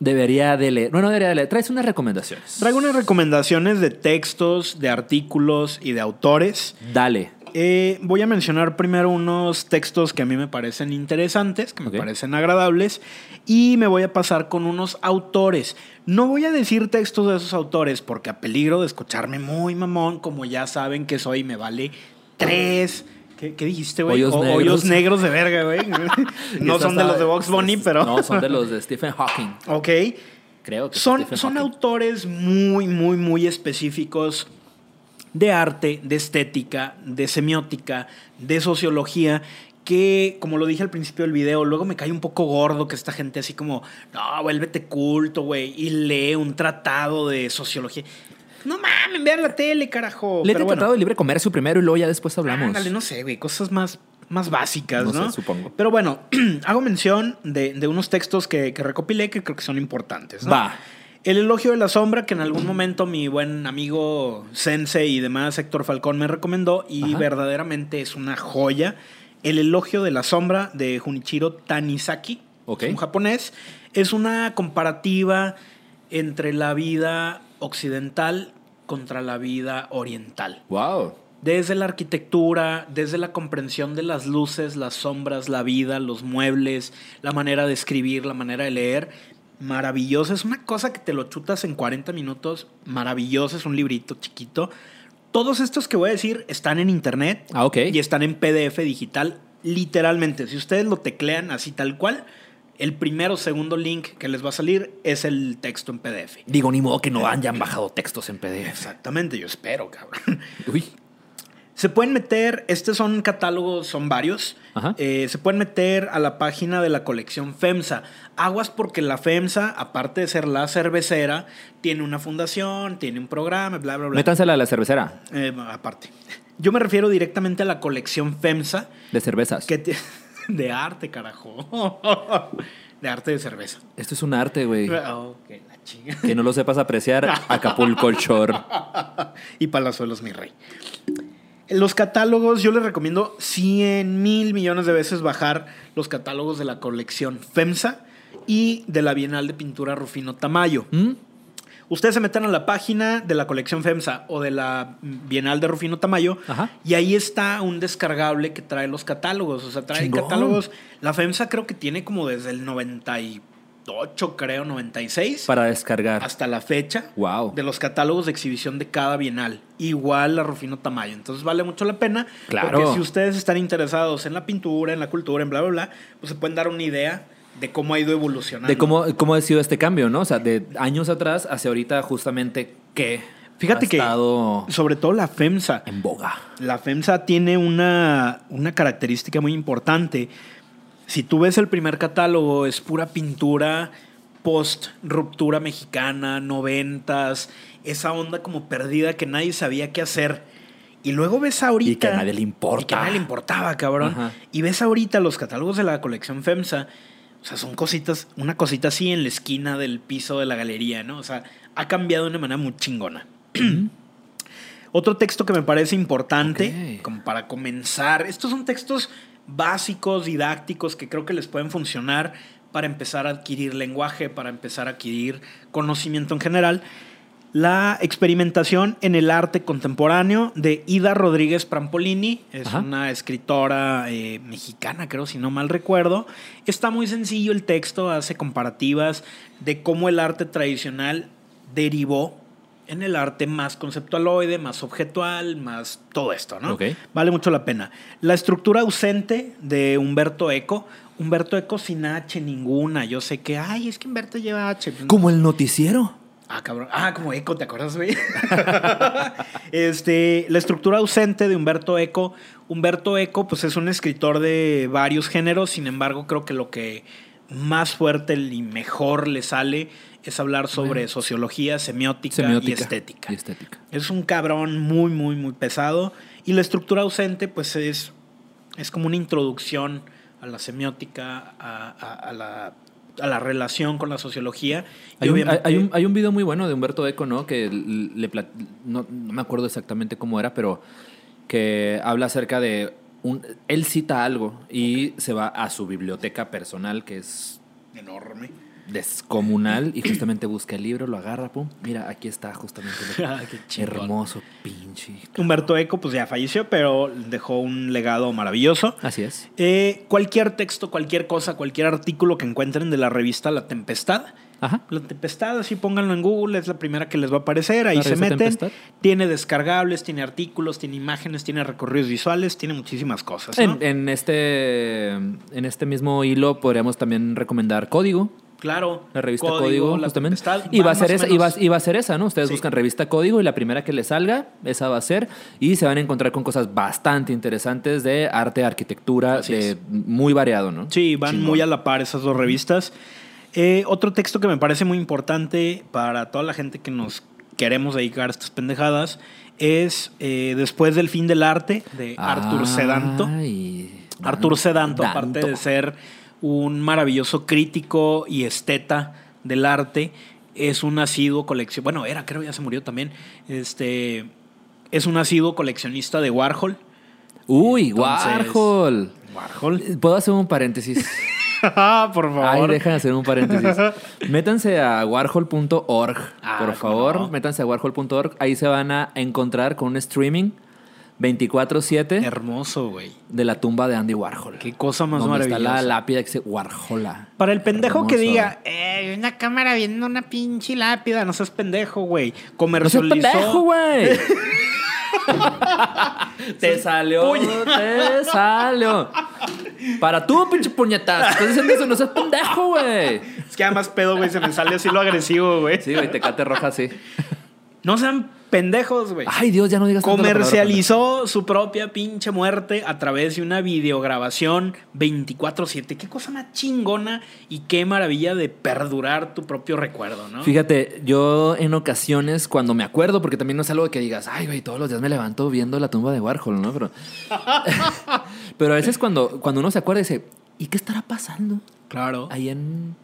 Debería de leer. Bueno, no debería de leer. Traes unas recomendaciones. Traigo unas recomendaciones de textos, de artículos y de autores. Dale. Eh, voy a mencionar primero unos textos que a mí me parecen interesantes, que me parecen agradables, y me voy a pasar con unos autores. No voy a decir textos de esos autores porque a peligro de escucharme muy mamón, como ya saben que soy, me vale tres. ¿Qué, qué dijiste, güey? Hoyos hoyos negros de verga, güey. no son de los de Box Bunny, pero... No, son de los de Stephen Hawking. Ok. Creo que Son, son autores muy, muy, muy específicos de arte, de estética, de semiótica, de sociología, que, como lo dije al principio del video, luego me cae un poco gordo que esta gente así como, no, vuélvete culto, güey, y lee un tratado de sociología. No mames, vean la tele, carajo. Le he Pero bueno. tratado de libre comercio primero y luego ya después hablamos. Ándale, no sé, güey, cosas más, más básicas, No ¿no? sé, supongo. Pero bueno, hago mención de, de unos textos que, que recopilé que creo que son importantes, ¿no? Va. El elogio de la sombra, que en algún momento mi buen amigo Sensei y demás, Héctor Falcón, me recomendó y Ajá. verdaderamente es una joya. El elogio de la sombra de Junichiro Tanizaki, un japonés, es una comparativa entre la vida occidental contra la vida oriental. Wow. Desde la arquitectura, desde la comprensión de las luces, las sombras, la vida, los muebles, la manera de escribir, la manera de leer. Maravilloso. Es una cosa que te lo chutas en 40 minutos. Maravilloso. Es un librito chiquito. Todos estos que voy a decir están en internet Ah, y están en PDF digital. Literalmente. Si ustedes lo teclean así tal cual, el primero o segundo link que les va a salir es el texto en PDF. Digo, ni modo que no hayan bajado textos en PDF. Exactamente, yo espero, cabrón. Uy. Se pueden meter, estos son catálogos, son varios. Ajá. Eh, se pueden meter a la página de la colección FEMSA. Aguas porque la FEMSA, aparte de ser la cervecera, tiene una fundación, tiene un programa, bla, bla, bla. Métansela a la cervecera Eh, aparte. Yo me refiero directamente a la colección FEMSA, de cervezas. que te- de arte, carajo. de arte de cerveza. Esto es un arte, güey. Oh, que la chinga. Que no lo sepas apreciar, Acapulco Shore. y Palazuelos, mi rey. Los catálogos, yo les recomiendo 100 mil millones de veces bajar los catálogos de la colección FEMSA y de la Bienal de Pintura Rufino Tamayo. ¿Mm? Ustedes se metan a la página de la colección FEMSA o de la Bienal de Rufino Tamayo Ajá. y ahí está un descargable que trae los catálogos. O sea, trae Chingón. catálogos. La FEMSA creo que tiene como desde el 98, creo, 96 Para descargar. hasta la fecha Wow. de los catálogos de exhibición de cada bienal. Igual la Rufino Tamayo. Entonces vale mucho la pena. Claro. Porque si ustedes están interesados en la pintura, en la cultura, en bla, bla, bla, pues se pueden dar una idea de cómo ha ido evolucionando. De cómo, cómo ha sido este cambio, ¿no? O sea, de años atrás hacia ahorita, justamente, que Fíjate ha que, estado sobre todo la FEMSA, en boga. la FEMSA tiene una, una característica muy importante. Si tú ves el primer catálogo, es pura pintura post ruptura mexicana, noventas, esa onda como perdida que nadie sabía qué hacer. Y luego ves ahorita. Y que a nadie le importa. Y que a nadie le importaba, cabrón. Ajá. Y ves ahorita los catálogos de la colección FEMSA. O sea, son cositas, una cosita así en la esquina del piso de la galería, ¿no? O sea, ha cambiado de una manera muy chingona. Otro texto que me parece importante, como para comenzar, estos son textos básicos, didácticos, que creo que les pueden funcionar para empezar a adquirir lenguaje, para empezar a adquirir conocimiento en general. La experimentación en el arte contemporáneo de Ida Rodríguez Prampolini, es Ajá. una escritora eh, mexicana, creo, si no mal recuerdo. Está muy sencillo el texto, hace comparativas de cómo el arte tradicional derivó en el arte más conceptualoide, más objetual, más todo esto, ¿no? Vale mucho la pena. La estructura ausente de Humberto Eco. Humberto Eco sin H ninguna. Yo sé que, ay, es que Humberto lleva H. Como el noticiero. Ah, cabrón. Ah, como Eco, ¿te acuerdas, güey? este, la estructura ausente de Humberto Eco. Humberto Eco, pues es un escritor de varios géneros, sin embargo, creo que lo que más fuerte y mejor le sale es hablar sobre sociología, semiótica, Semiótica y estética. y estética. Es un cabrón muy, muy, muy pesado. Y la estructura ausente, pues es, es como una introducción a la semiótica, a, a- a la, a la relación con la sociología. Hay un, hay, un, hay un video muy bueno de Humberto Eco, ¿no? Que le no, no me acuerdo exactamente cómo era, pero que habla acerca de un, él cita algo y se va a su biblioteca personal que es enorme. Descomunal y justamente busca el libro, lo agarra, pum, mira, aquí está justamente lo Ah, qué hermoso, pinche. Humberto Eco, pues ya falleció, pero dejó un legado maravilloso. Así es. Eh, cualquier texto, cualquier cosa, cualquier artículo que encuentren de la revista La Tempestad. Ajá. La Tempestad, así pónganlo en Google, es la primera que les va a aparecer, ahí se meten. Tempestad. Tiene descargables, tiene artículos, tiene imágenes, tiene recorridos visuales, tiene muchísimas cosas. ¿no? En, en este en este mismo hilo podríamos también recomendar Código, claro. La revista Código, justamente. Y va, a ser esa, y, va, menos- y va a ser esa, ¿no? Ustedes Sí. buscan revista Código y la primera que les salga, esa va a ser. Y se van a encontrar con cosas bastante interesantes de arte, arquitectura, de muy variado, ¿no? Sí, van Chingón. muy a la par esas dos revistas. Eh, otro texto que me parece muy importante para toda la gente que nos queremos dedicar a estas pendejadas es eh, Después del fin del arte de Artur Sedanto. Artur Sedanto, Danto. aparte de ser un maravilloso crítico y esteta del arte, es un asiduo colección. Bueno, era, creo ya se murió también. Este es un asiduo coleccionista de Warhol. Uy, Entonces- Warhol. Warhol. ¿Puedo hacer un paréntesis? Por Ay, favor. deja de hacer un paréntesis. Métanse a warhol.org, Ah, por favor. no. Métanse a warhol.org. Ahí se van a encontrar con un streaming 24-7 Hermoso, güey. de la tumba de Andy Warhol. Qué cosa más donde está maravillosa. la lápida que dice Warhola. Para el pendejo que diga, eh, una cámara viendo una pinche lápida, no seas pendejo, güey. No seas Comercializó. pendejo, güey. te salió, te salió. Para tú, pinche puñetazo. Estás diciendo eso, no seas pendejo, güey. Es que además pedo, güey, se me sale así lo agresivo, güey. Sí, güey, tecate roja, sí. No sean pendejos, güey. Ay, Dios, ya no digas palabra Comercializó su propia pinche muerte a través de una videograbación 24/7. Qué cosa más chingona y qué maravilla de perdurar tu propio recuerdo, ¿no? Fíjate, yo en ocasiones, cuando me acuerdo, porque también no es algo que digas, ay, güey, todos los días me levanto viendo la tumba de Warhol, ¿no? Pero, pero a veces cuando, cuando uno se acuerda, dice, ¿y qué estará pasando Claro. ahí en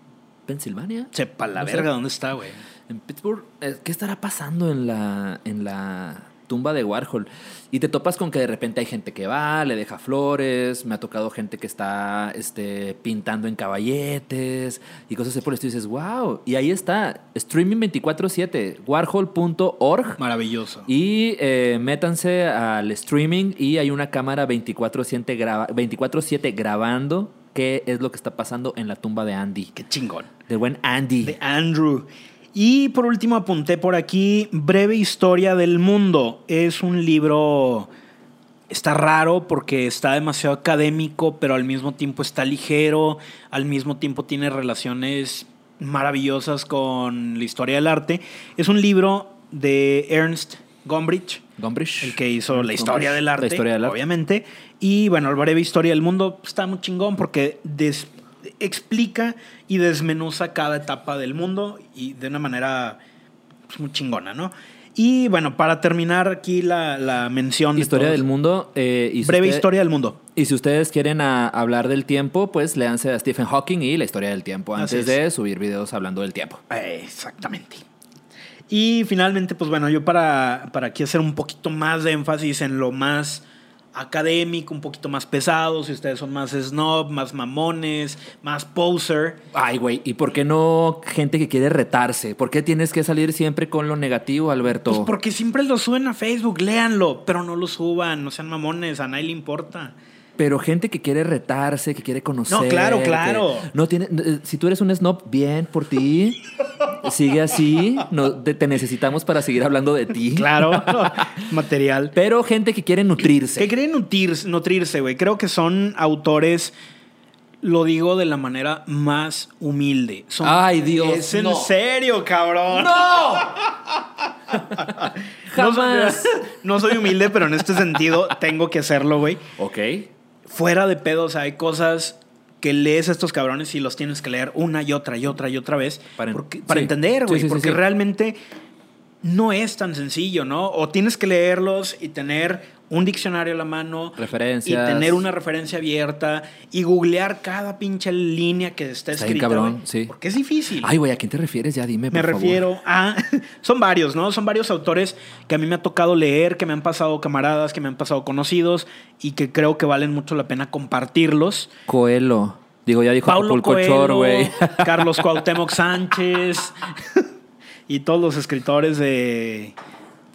Pensilvania? Sepa la No sé. verga dónde está, güey. En Pittsburgh, eh, ¿qué estará pasando en la, en la tumba de Warhol? Y te topas con que de repente hay gente que va, le deja flores, me ha tocado gente que está este, pintando en caballetes y cosas así por. Y dices, wow, y ahí está, streaming 24-7, warhol.org. Maravilloso. Y eh, métanse al streaming y hay una cámara 24-7 graba- 24/7 grabando qué es lo que está pasando en la tumba de Andy. Qué chingón. Del buen Andy. de Andrew. Y por último apunté por aquí Breve Historia del Mundo. Es un libro, está raro porque está demasiado académico, pero al mismo tiempo está ligero, al mismo tiempo tiene relaciones maravillosas con la historia del arte. Es un libro de Ernst Gombrich. Gombrich. El que hizo la historia Gombrich. del arte, La historia del arte. obviamente. Y bueno, el breve historia del mundo está muy chingón porque des- explica y desmenuza cada etapa del mundo y de una manera pues, muy chingona, ¿no? Y bueno, para terminar aquí la, la mención de Historia todos- del mundo. eh, y si Breve usted- historia del mundo. Y si ustedes quieren a- hablar del tiempo, pues léanse a Stephen Hawking y la historia del tiempo antes es. de subir videos hablando del tiempo. Exactamente. Y finalmente, pues bueno, yo para, para aquí hacer un poquito más de énfasis en lo más académico, un poquito más pesado, si ustedes son más snob, más mamones, más poser. Ay, güey, ¿y por qué no gente que quiere retarse? ¿Por qué tienes que salir siempre con lo negativo, Alberto? Pues porque siempre lo suben a Facebook, léanlo, pero no lo suban, no sean mamones, a nadie le importa. Pero gente que quiere retarse, que quiere conocer. No, claro, claro. No tiene, eh, si tú eres un snob, bien por ti. Sigue así. No, te, te necesitamos para seguir hablando de ti. Claro, material. Pero gente que quiere nutrirse. Que quieren nutrirse, nutrirse, güey. Creo que son autores, lo digo de la manera más humilde. Son- Ay, Dios, Es en serio, cabrón. ¡No! No soy- Jamás. No soy humilde, pero en este sentido tengo que hacerlo, güey. Ok. Fuera de pedo, o sea, hay cosas que lees a estos cabrones y los tienes que leer una y otra y otra y otra vez Para en- porque- para sí. entender, güey, Sí, sí, sí, porque realmente no es tan sencillo, ¿no? O tienes que leerlos y tener un diccionario a la mano Referencias. y tener una referencia abierta y googlear cada pinche línea que está escrita, cabrón, sí. porque es difícil. Ay, güey, ¿a quién te refieres? Ya dime, Me favor. refiero a. Son varios, ¿no? Son varios autores que a mí me ha tocado leer, que me han pasado camaradas, que me han pasado conocidos y que creo que valen mucho la pena compartirlos. Coelho. Digo, ya dijo Paulo Coelho, güey. Carlos Cuauhtémoc Sánchez y todos los escritores de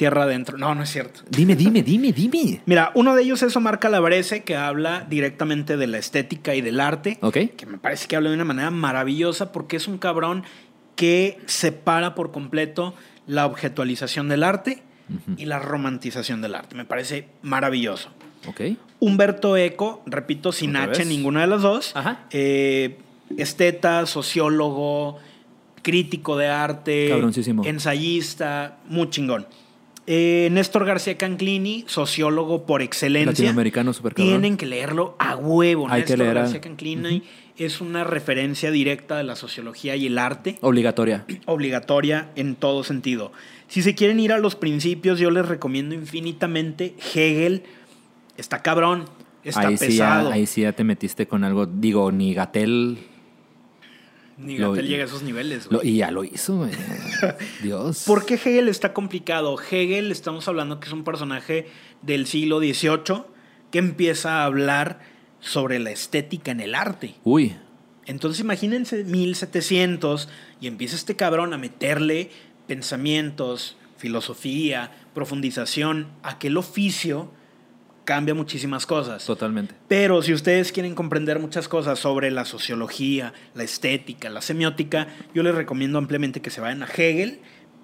Tierra Adentro. No, no es cierto. dime, dime, dime, dime. Mira, uno de ellos es Omar Calabrese, que habla directamente de la estética y del arte. Ok. Que me parece que habla de una manera maravillosa porque es un cabrón que separa por completo la objetualización del arte y la romantización del arte. Me parece maravilloso. Ok. Humberto Eco, repito, sin ¿Otra H vez? ninguna de las dos. Ajá. Eh, esteta, sociólogo, crítico de arte, ensayista, muy chingón. Eh, Néstor García Canclini, sociólogo por excelencia. Latinoamericano, cabrón. Tienen que leerlo a huevo. Hay que Néstor leer a- García Canclini es una referencia directa de la sociología y el arte Obligatoria. obligatoria en todo sentido. Si se quieren ir a los principios, yo les recomiendo infinitamente Hegel. Está cabrón, está ahí, sí pesado. ya, ahí sí ya te metiste con algo. Digo, ni Gatel. Ni lo- Gatel llega a esos niveles. lo- y ya lo hizo, güey. Dios. ¿Por qué Hegel está complicado? Hegel, estamos hablando que es un personaje del siglo XVIII que empieza a hablar sobre la estética en el arte. Uy. Entonces imagínense 1700 y empieza este cabrón a meterle pensamientos, filosofía, profundización, aquel oficio cambia muchísimas cosas. Totalmente. Pero si ustedes quieren comprender muchas cosas sobre la sociología, la estética, la semiótica, yo les recomiendo ampliamente que se vayan a Hegel,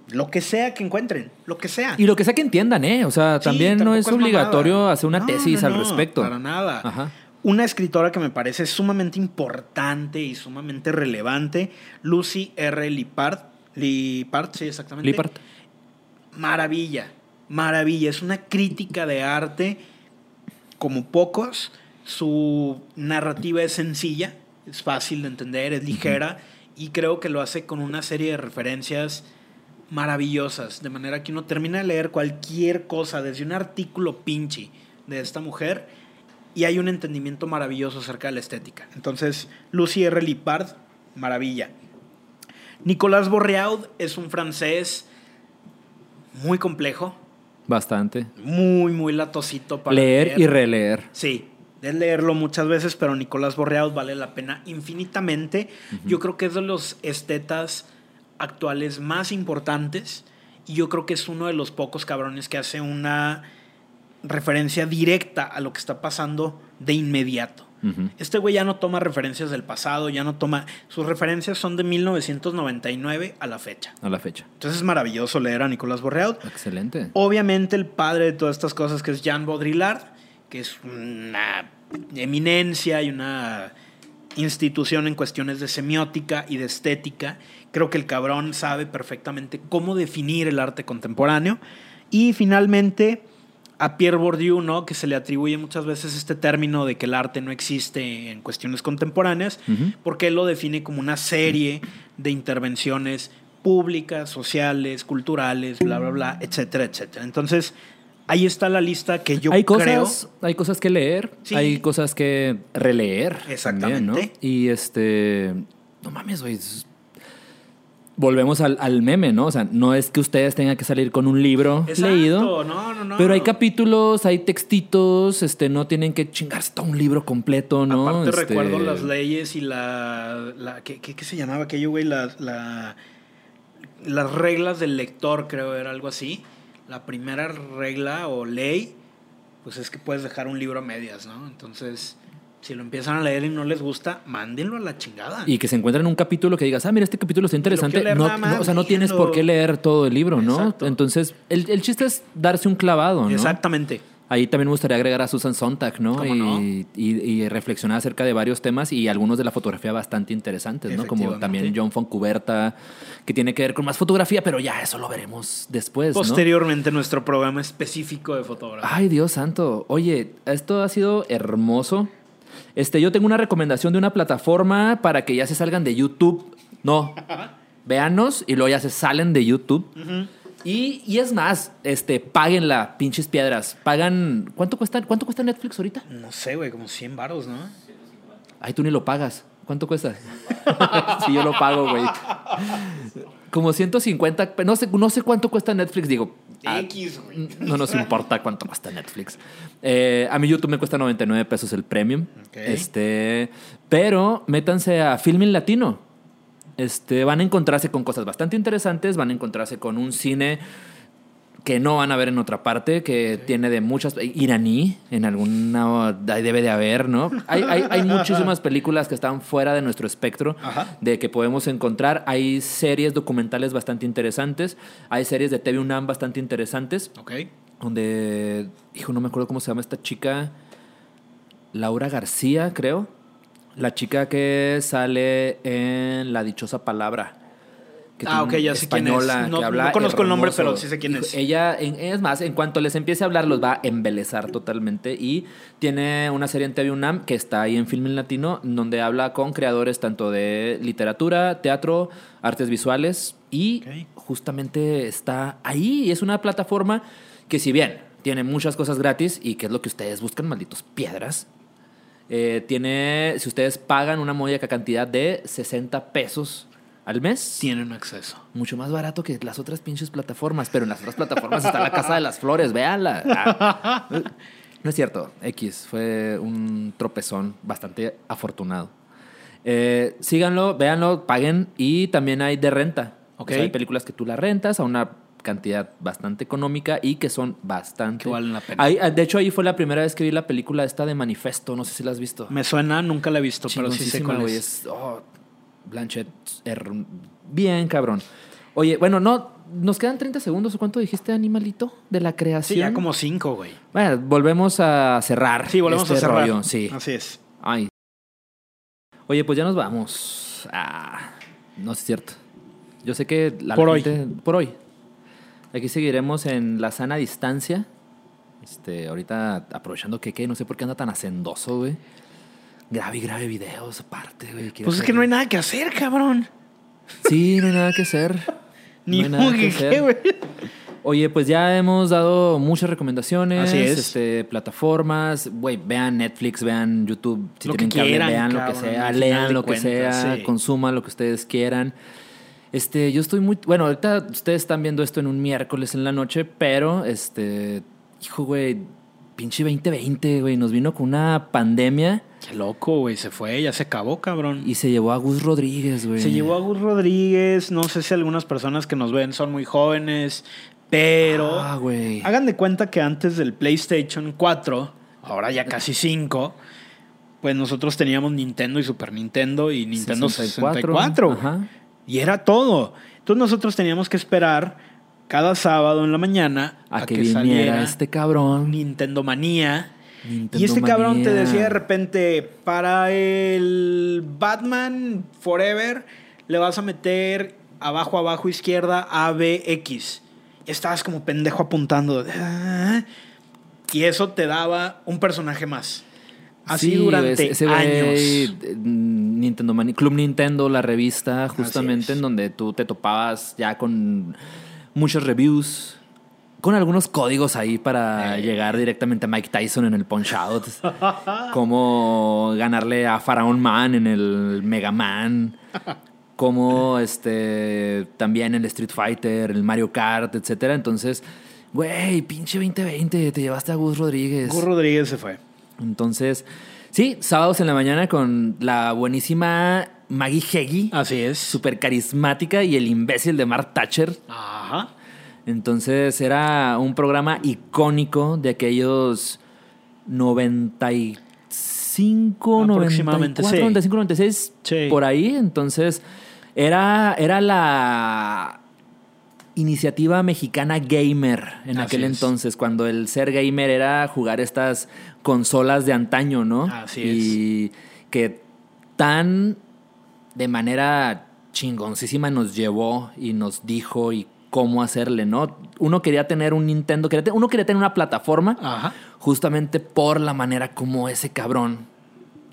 lo que sea que encuentren, lo que sea. Y lo que sea que entiendan, ¿eh? O sea, Sí, también no es obligatorio mamada. hacer una No, tesis no, al respecto. Para nada. Ajá. Una escritora que me parece sumamente importante y sumamente relevante, Lucy R. Lipard. Lipard, sí, exactamente. Lippard. Maravilla, maravilla. Es una crítica de arte como pocos. Su narrativa es sencilla, es fácil de entender, es ligera y creo que lo hace con una serie de referencias maravillosas. De manera que uno termina de leer cualquier cosa, desde un artículo pinche de esta mujer y hay un entendimiento maravilloso acerca de la estética. Entonces, Lucy R. Lipard, maravilla. Nicolas Borreaud es un francés muy complejo, Bastante. muy, muy latosito para Leer y releer. Sí, es leerlo muchas veces, pero Nicolás Borreaud vale la pena infinitamente. Yo creo que es de los estetas actuales más importantes y yo creo que es uno de los pocos cabrones que hace una referencia directa a lo que está pasando de inmediato. Este güey ya no toma referencias del pasado, ya no toma... Sus referencias son de 1999 a la fecha. A la fecha. Entonces es maravilloso leer a Nicolás Borreaud. Excelente. Obviamente el padre de todas estas cosas que es Jean Baudrillard, que es una eminencia y una institución en cuestiones de semiótica y de estética. Creo que el cabrón sabe perfectamente cómo definir el arte contemporáneo. Y finalmente a Pierre Bourdieu, ¿no? que se le atribuye muchas veces este término de que el arte no existe en cuestiones contemporáneas, porque él lo define como una serie de intervenciones públicas, sociales, culturales, bla, bla, bla, etcétera, etcétera. Entonces, ahí está la lista que yo hay creo. cosas, hay cosas que leer, Sí. hay cosas que releer. Exactamente. también, ¿no? Y este, no mames, güey. es- Volvemos al, al meme, ¿no? O sea, no es que ustedes tengan que salir con un libro Exacto, leído, no, no, no. pero hay capítulos, hay textitos, este, no tienen que chingarse todo un libro completo, ¿no? Aparte Este, recuerdo las leyes y la... la ¿qué, qué, qué se llamaba aquello, güey? La, la- las reglas del lector, creo, era algo así. La primera regla o ley, pues es que puedes dejar un libro a medias, ¿no? Entonces, Si lo empiezan a leer y no les gusta, mándenlo a la chingada. Y que se encuentren un capítulo que digas, ah, mira, este capítulo está interesante. No, no, o sea, no tienes por qué leer todo el libro, ¿no? Exacto. Entonces, el, el chiste es darse un clavado, ¿no? Exactamente. Ahí también me gustaría agregar a Susan Sontag, ¿no? ¿Cómo y, no? y- y reflexionar acerca de varios temas y algunos de la fotografía bastante interesantes, ¿no? Como también John Foncuberta, que tiene que ver con más fotografía, pero ya eso lo veremos después, ¿no? Posteriormente, nuestro programa específico de fotografía. Ay, Dios santo. Oye, esto ha sido hermoso. Este, yo tengo una recomendación de una plataforma para que ya se salgan de YouTube. No. Véanos y luego ya se salen de YouTube. y, y es más, este, páguenla, pinches piedras. Pagan. ¿Cuánto cuesta, ¿Cuánto cuesta Netflix ahorita? No sé, güey, como 100 varos, ¿no? Ay, tú ni lo pagas. ¿Cuánto cuesta? sí, yo lo pago, güey. Como 150. No sé, no sé cuánto cuesta Netflix, digo. ah, X, güey. no nos importa cuánto cuesta Netflix. Eh, a mi YouTube me cuesta 99 pesos el premium. Ok. Este, pero métanse a Filming Latino. Este, van a encontrarse con cosas bastante interesantes, van a encontrarse con un cine que no van a ver en otra parte, que tiene de muchas... Iraní, en alguna... ahí debe de haber, ¿no? Hay, hay, hay muchísimas películas que están fuera de nuestro espectro, Ajá. de que podemos encontrar. Hay series documentales bastante interesantes, hay series de TV UNAM bastante interesantes, Ok. donde... Hijo, no me acuerdo cómo se llama esta chica. Laura García, creo. La chica que sale en La Dichosa Palabra. Que Ah, tiene ok, ya sé quién es. No- que habla no conozco el nombre, pero sí sé quién es. Ella, es más, en cuanto les empiece a hablar, los va a embelezar totalmente. Y tiene una serie en TV UNAM que está ahí en Filmin Latino, donde habla con creadores tanto de literatura, teatro, artes visuales. Y justamente está ahí. Es una plataforma que, si bien tiene muchas cosas gratis y que es lo que ustedes buscan, malditos piedras. eh, tiene, si ustedes pagan una módica cantidad de 60 pesos al mes, Tienen acceso. mucho más barato que las otras pinches plataformas, pero en las otras plataformas está la Casa de las Flores, véanla. Ah. No es cierto, X fue un tropezón bastante afortunado. Eh, síganlo, véanlo, paguen y también hay de renta. Ok. O sea, hay películas que tú las rentas a una cantidad bastante económica y que son bastante... Que valen la pena. Ahí- de hecho, ahí fue la primera vez que vi la película esta de Manifesto, no sé si la has visto. Me suena, nunca la he visto, pero sí sé cuál es. Es, oh, Blanchett, her- bien cabrón. Oye, bueno, no, nos quedan 30 segundos. ¿o ¿Cuánto dijiste, animalito? De la creación. Sí, ya como cinco, güey. Bueno, volvemos a cerrar. Sí, volvemos este a cerrar. rollo, Sí. Así es. Ay. Oye, pues ya nos vamos. Ah, no es cierto. Yo sé que la Por hoy. gente- por hoy. Aquí seguiremos en la sana distancia. Este, ahorita aprovechando que, ¿qué? no sé por qué anda tan hacendoso, güey. Grave y grave videos aparte, güey. Pues es que no hay nada que hacer, cabrón. Sí, no hay nada que hacer. Ni No nada que qué, güey. Oye, pues ya hemos dado muchas recomendaciones. Así es. Este, plataformas. Güey, vean Netflix, vean YouTube. Si Lo tienen que cable, quieran, vean lo que sea, lean lo que sea, sí. consuman lo que ustedes quieran. Este, yo estoy muy. Bueno, ahorita ustedes están viendo esto en un miércoles en la noche, pero este. Hijo, güey. Pinche 2020, güey. Nos vino con una pandemia Qué loco, güey. Se fue, ya se acabó, cabrón. y se llevó a Gus Rodríguez, güey. Se llevó a Gus Rodríguez. No sé si algunas personas que nos ven son muy jóvenes, pero Ah, güey. hagan de cuenta que antes del PlayStation 4, ahora ya casi 5, pues nosotros teníamos Nintendo y Super Nintendo y Nintendo 64. güey. Ajá. Y era todo. Entonces nosotros teníamos que esperar cada sábado en la mañana A, a, que, que, viniera este cabrón. Nintendo Manía. Nintendo y este cabrón te decía de repente, para el Batman Forever le vas a meter abajo, abajo, izquierda, A, B, X. Y estabas como pendejo apuntando. Y eso te daba un personaje más. Así Sí, durante ese- años. eh, Nintendo Club Nintendo, la revista, justamente en donde tú te topabas ya con muchos reviews, con algunos códigos ahí para Eh. llegar directamente a Mike Tyson en el Punch Out, como ganarle a Pharaoh Man en el Mega Man, como este también el Street Fighter, el Mario Kart, etcétera. Entonces, güey, pinche 2020, te llevaste a Gus Rodríguez. Gus Rodríguez se fue. Entonces, sí, sábados en la mañana con la buenísima Maggie Heggie, Así es. súper carismática, y el imbécil de Mark Thatcher. Ajá. Entonces era un programa icónico de aquellos 95 95, Aproximadamente, 94, sí. 95, 96, Sí. por ahí. Entonces, era, era la iniciativa mexicana gamer en Así aquel es. entonces, cuando el ser gamer era jugar estas consolas de antaño, ¿no? Así y que tan de manera chingoncísima nos llevó y nos dijo y cómo hacerle, ¿no? Uno quería tener un Nintendo, quería uno quería tener una plataforma Ajá. justamente por la manera como ese cabrón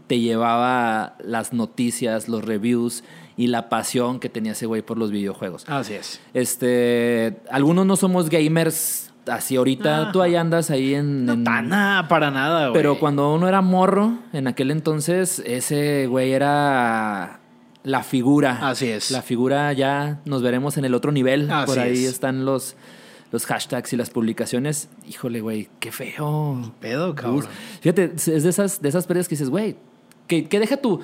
te llevaba las noticias, los reviews y la pasión que tenía ese güey por los videojuegos. Así es. Este, algunos no somos gamers así ahorita, Ajá. tú ahí andas ahí en... No, en- tan nada, para nada, güey. pero cuando uno era morro, en aquel entonces, ese güey era la figura. Así es. La figura ya nos veremos en el otro nivel. Así Por ahí es. están los, los hashtags y las publicaciones. Híjole, güey, qué feo. Pedo, cabrón. Fíjate, es de esas, de esas pérdidas que dices, güey, que, que deja tú.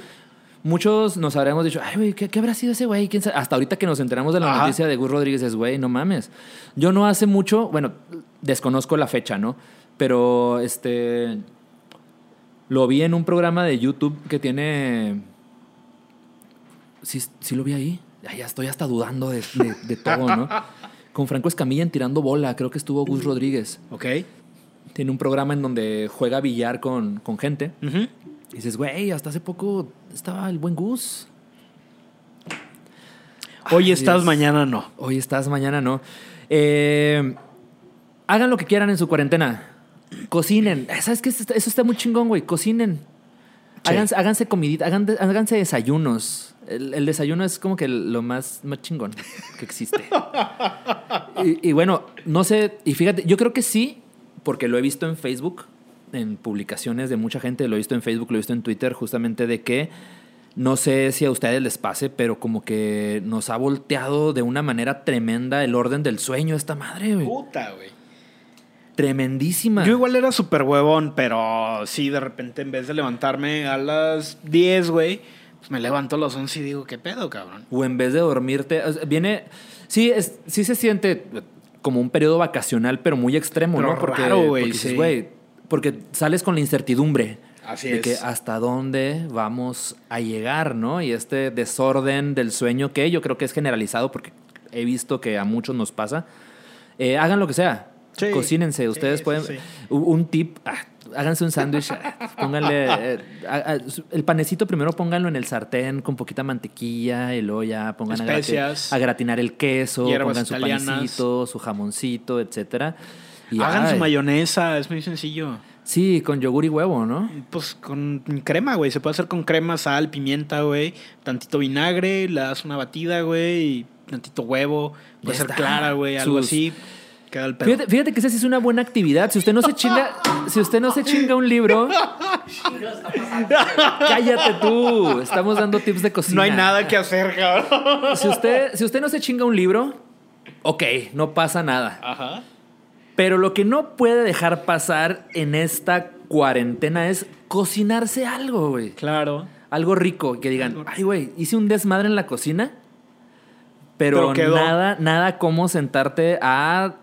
Muchos nos habremos dicho, ay, güey, ¿qué, qué habrá sido ese güey? ¿Quién sabe?". Hasta ahorita que nos enteramos de la Ajá. noticia de Gus Rodríguez, es, güey, no mames. Yo no hace mucho, bueno, desconozco la fecha, ¿no? Pero este. Lo vi en un programa de YouTube que tiene. Sí, sí lo vi ahí. Ya, ya estoy hasta dudando de, de- de todo, ¿no? Con Franco Escamilla en Tirando Bola, creo que estuvo Gus Rodríguez. Ok. Tiene un programa en donde juega billar con, con gente. Y dices, güey, hasta hace poco estaba el buen Gus. Hoy Ay, estás, mañana no. Hoy estás, mañana no. Eh, hagan lo que quieran en su cuarentena. Cocinen. ¿Sabes qué? Eso está- muy chingón, güey. Cocinen. Sí. Háganse, háganse comidita, háganse desayunos. El, el desayuno es como que lo más, más chingón que existe. y, y bueno, no sé, y fíjate, yo creo que sí, porque lo he visto en Facebook, en publicaciones de mucha gente, lo he visto en Facebook, lo he visto en Twitter, justamente de que no sé si a ustedes les pase, pero como que nos ha volteado de una manera tremenda el orden del sueño esta madre, güey. Puta, güey. Tremendísima. Yo igual era súper huevón, pero sí, de repente en vez de levantarme a las 10, güey, pues me levanto a las 11 y digo, ¿qué pedo, cabrón? O en vez de dormirte, viene, sí, es, sí se siente como un periodo vacacional, pero muy extremo, Pero ¿no? Porque, raro, porque dices, güey, porque sales con la incertidumbre. Así de es. que hasta dónde vamos a llegar, ¿no? Y este desorden del sueño que yo creo que es generalizado porque he visto que a muchos nos pasa. Eh, hagan lo que sea. Sí. Cocínense. Ustedes sí, pueden. un tip. ah, háganse un sándwich. pónganle. eh, a- a- el panecito primero pónganlo en el sartén con poquita mantequilla y luego ya pongan a, gratinar el queso. Pongan su italianas. panecito, su jamoncito, etcétera. Y, Hagan su ay, mayonesa, es muy sencillo. Sí, con yogur y huevo, ¿no? Pues con crema, güey. Se puede hacer con crema, sal, pimienta, güey. Tantito vinagre, le das una batida, güey. Y tantito huevo. Puede ser clara, güey. Algo Sus- así. Fíjate, fíjate que esa sí es una buena actividad. Si usted no se chinga, si usted no se chinga un libro, cállate tú. Estamos dando tips de cocina. No hay nada que hacer, cabrón. Si usted, si usted no se chinga un libro, ok, no pasa nada. Ajá. Pero lo que no puede dejar pasar en esta cuarentena es cocinarse algo, güey. Claro. Algo rico, que digan, ay, güey, hice un desmadre en la cocina, pero, Pero nada, nada como sentarte a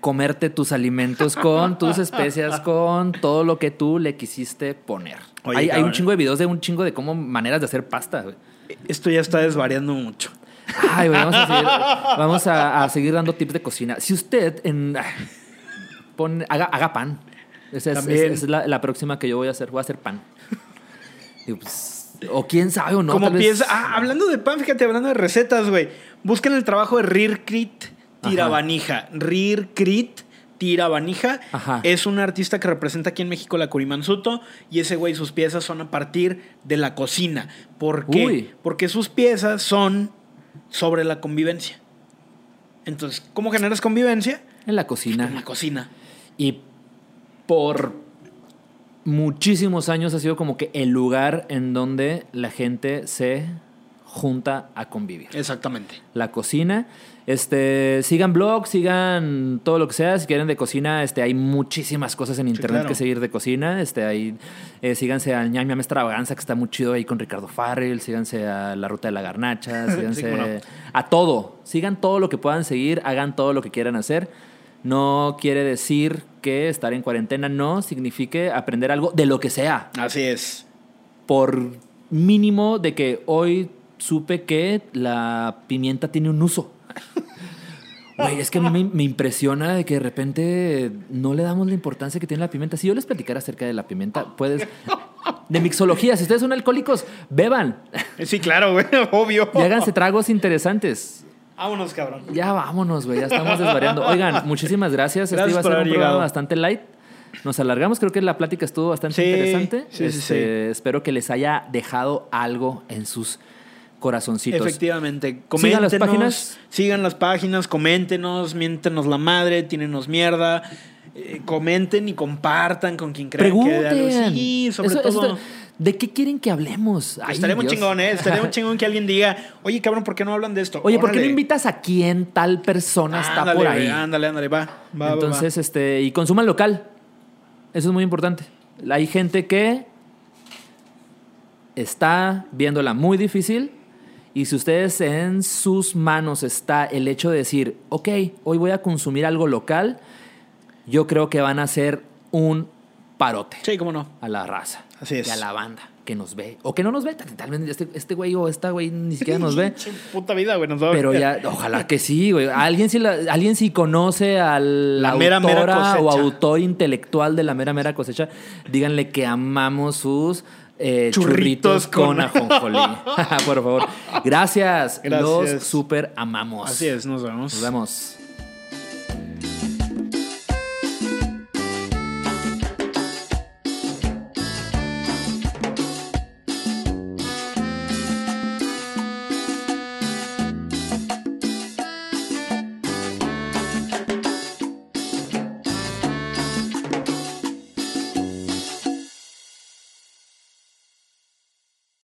comerte tus alimentos con tus especias, con todo lo que tú le quisiste poner. Oye, hay, hay un chingo de videos de un chingo de cómo maneras de hacer pasta, güey. Esto ya está desvariando mucho. Ay, güey, vamos a seguir, vamos a, a seguir dando tips de cocina. Si usted en, pone- haga, haga pan. Esa es, También. es- es la, la próxima que yo voy a hacer. Voy a hacer pan. Pues, o quién sabe o no. Como piensa. Ah, hablando de pan, fíjate, hablando de recetas, güey. Busquen el trabajo de Rirkrit Tirabanija. Rirkrit Tirabanija Ajá. es un artista que representa aquí en México la Kurimansuto. Y ese güey, sus piezas son a partir de la cocina. ¿Por qué? Uy. Porque sus piezas son sobre la convivencia. Entonces, ¿cómo generas convivencia? En la En cocina. la cocina. Y por muchísimos años ha sido como que el lugar en donde la gente se junta a convivir. Exactamente. la cocina. Este, sigan blogs, sigan todo lo que sea. Si quieren de cocina, este, hay muchísimas cosas en internet claro. que seguir de cocina. Este, ahí, eh, síganse a Ñam Ñam Extravaganza, que está muy chido ahí con Ricardo Farrell. Síganse a La Ruta de la Garnacha. Síganse cómo no. a todo. Sigan todo lo que puedan seguir. Hagan todo lo que quieran hacer. No quiere decir que estar en cuarentena no signifique aprender algo de lo que sea. Así es. por mínimo de que hoy supe que la pimienta tiene un uso. Güey, es que a mí me, me impresiona de que de repente no le damos la importancia que tiene la pimienta. Si yo les platicara acerca de la pimienta, puedes... De mixología, si ustedes son alcohólicos, beban Sí, claro, güey, obvio. y háganse tragos interesantes. Vámonos, cabrón. Ya vámonos, güey, ya estamos desvariando. Oigan, muchísimas gracias. Gracias este iba a por ser un haber programa llegado. bastante light. Nos alargamos, creo que la plática estuvo bastante Sí, interesante. sí, sí, Este, Espero que les haya dejado algo en sus corazoncitos. Efectivamente. Sigan Coméntenos. las páginas. Sigan las páginas, coméntenos, miéntenos la madre, tínenos mierda. eh, comenten y compartan con quien crean que algo. Pregunten. Sí, sobre Eso- eso- todo. ¿De qué quieren que hablemos? Ay, estaría muy Dios. chingón, ¿eh? Estaría muy chingón que alguien diga, oye, cabrón, ¿por qué no hablan de esto? Oye, ¿por qué no invitas a quién tal persona está por ahí? Ándale, ándale, va. va, va, Entonces, este, y consuman local. Eso es muy importante. Hay gente que está viéndola muy difícil y si ustedes en sus manos está el hecho de decir, ok, hoy voy a consumir algo local, yo creo que van a hacer un parote. Sí, cómo no. a la raza Así es. y a la banda que nos ve o que no nos ve. Tal vez este, este güey o esta güey ni siquiera nos ve. Puta vida, güey, nos va a Pero ya, ojalá que sí, güey. Alguien si, la- alguien si conoce al La mera autora o autor intelectual de la mera mera cosecha, díganle que amamos sus eh, churritos, Churritos con, con- ajonjolí. Por favor. Gracias. Gracias. Los super amamos. Así es, nos vemos. Nos vemos.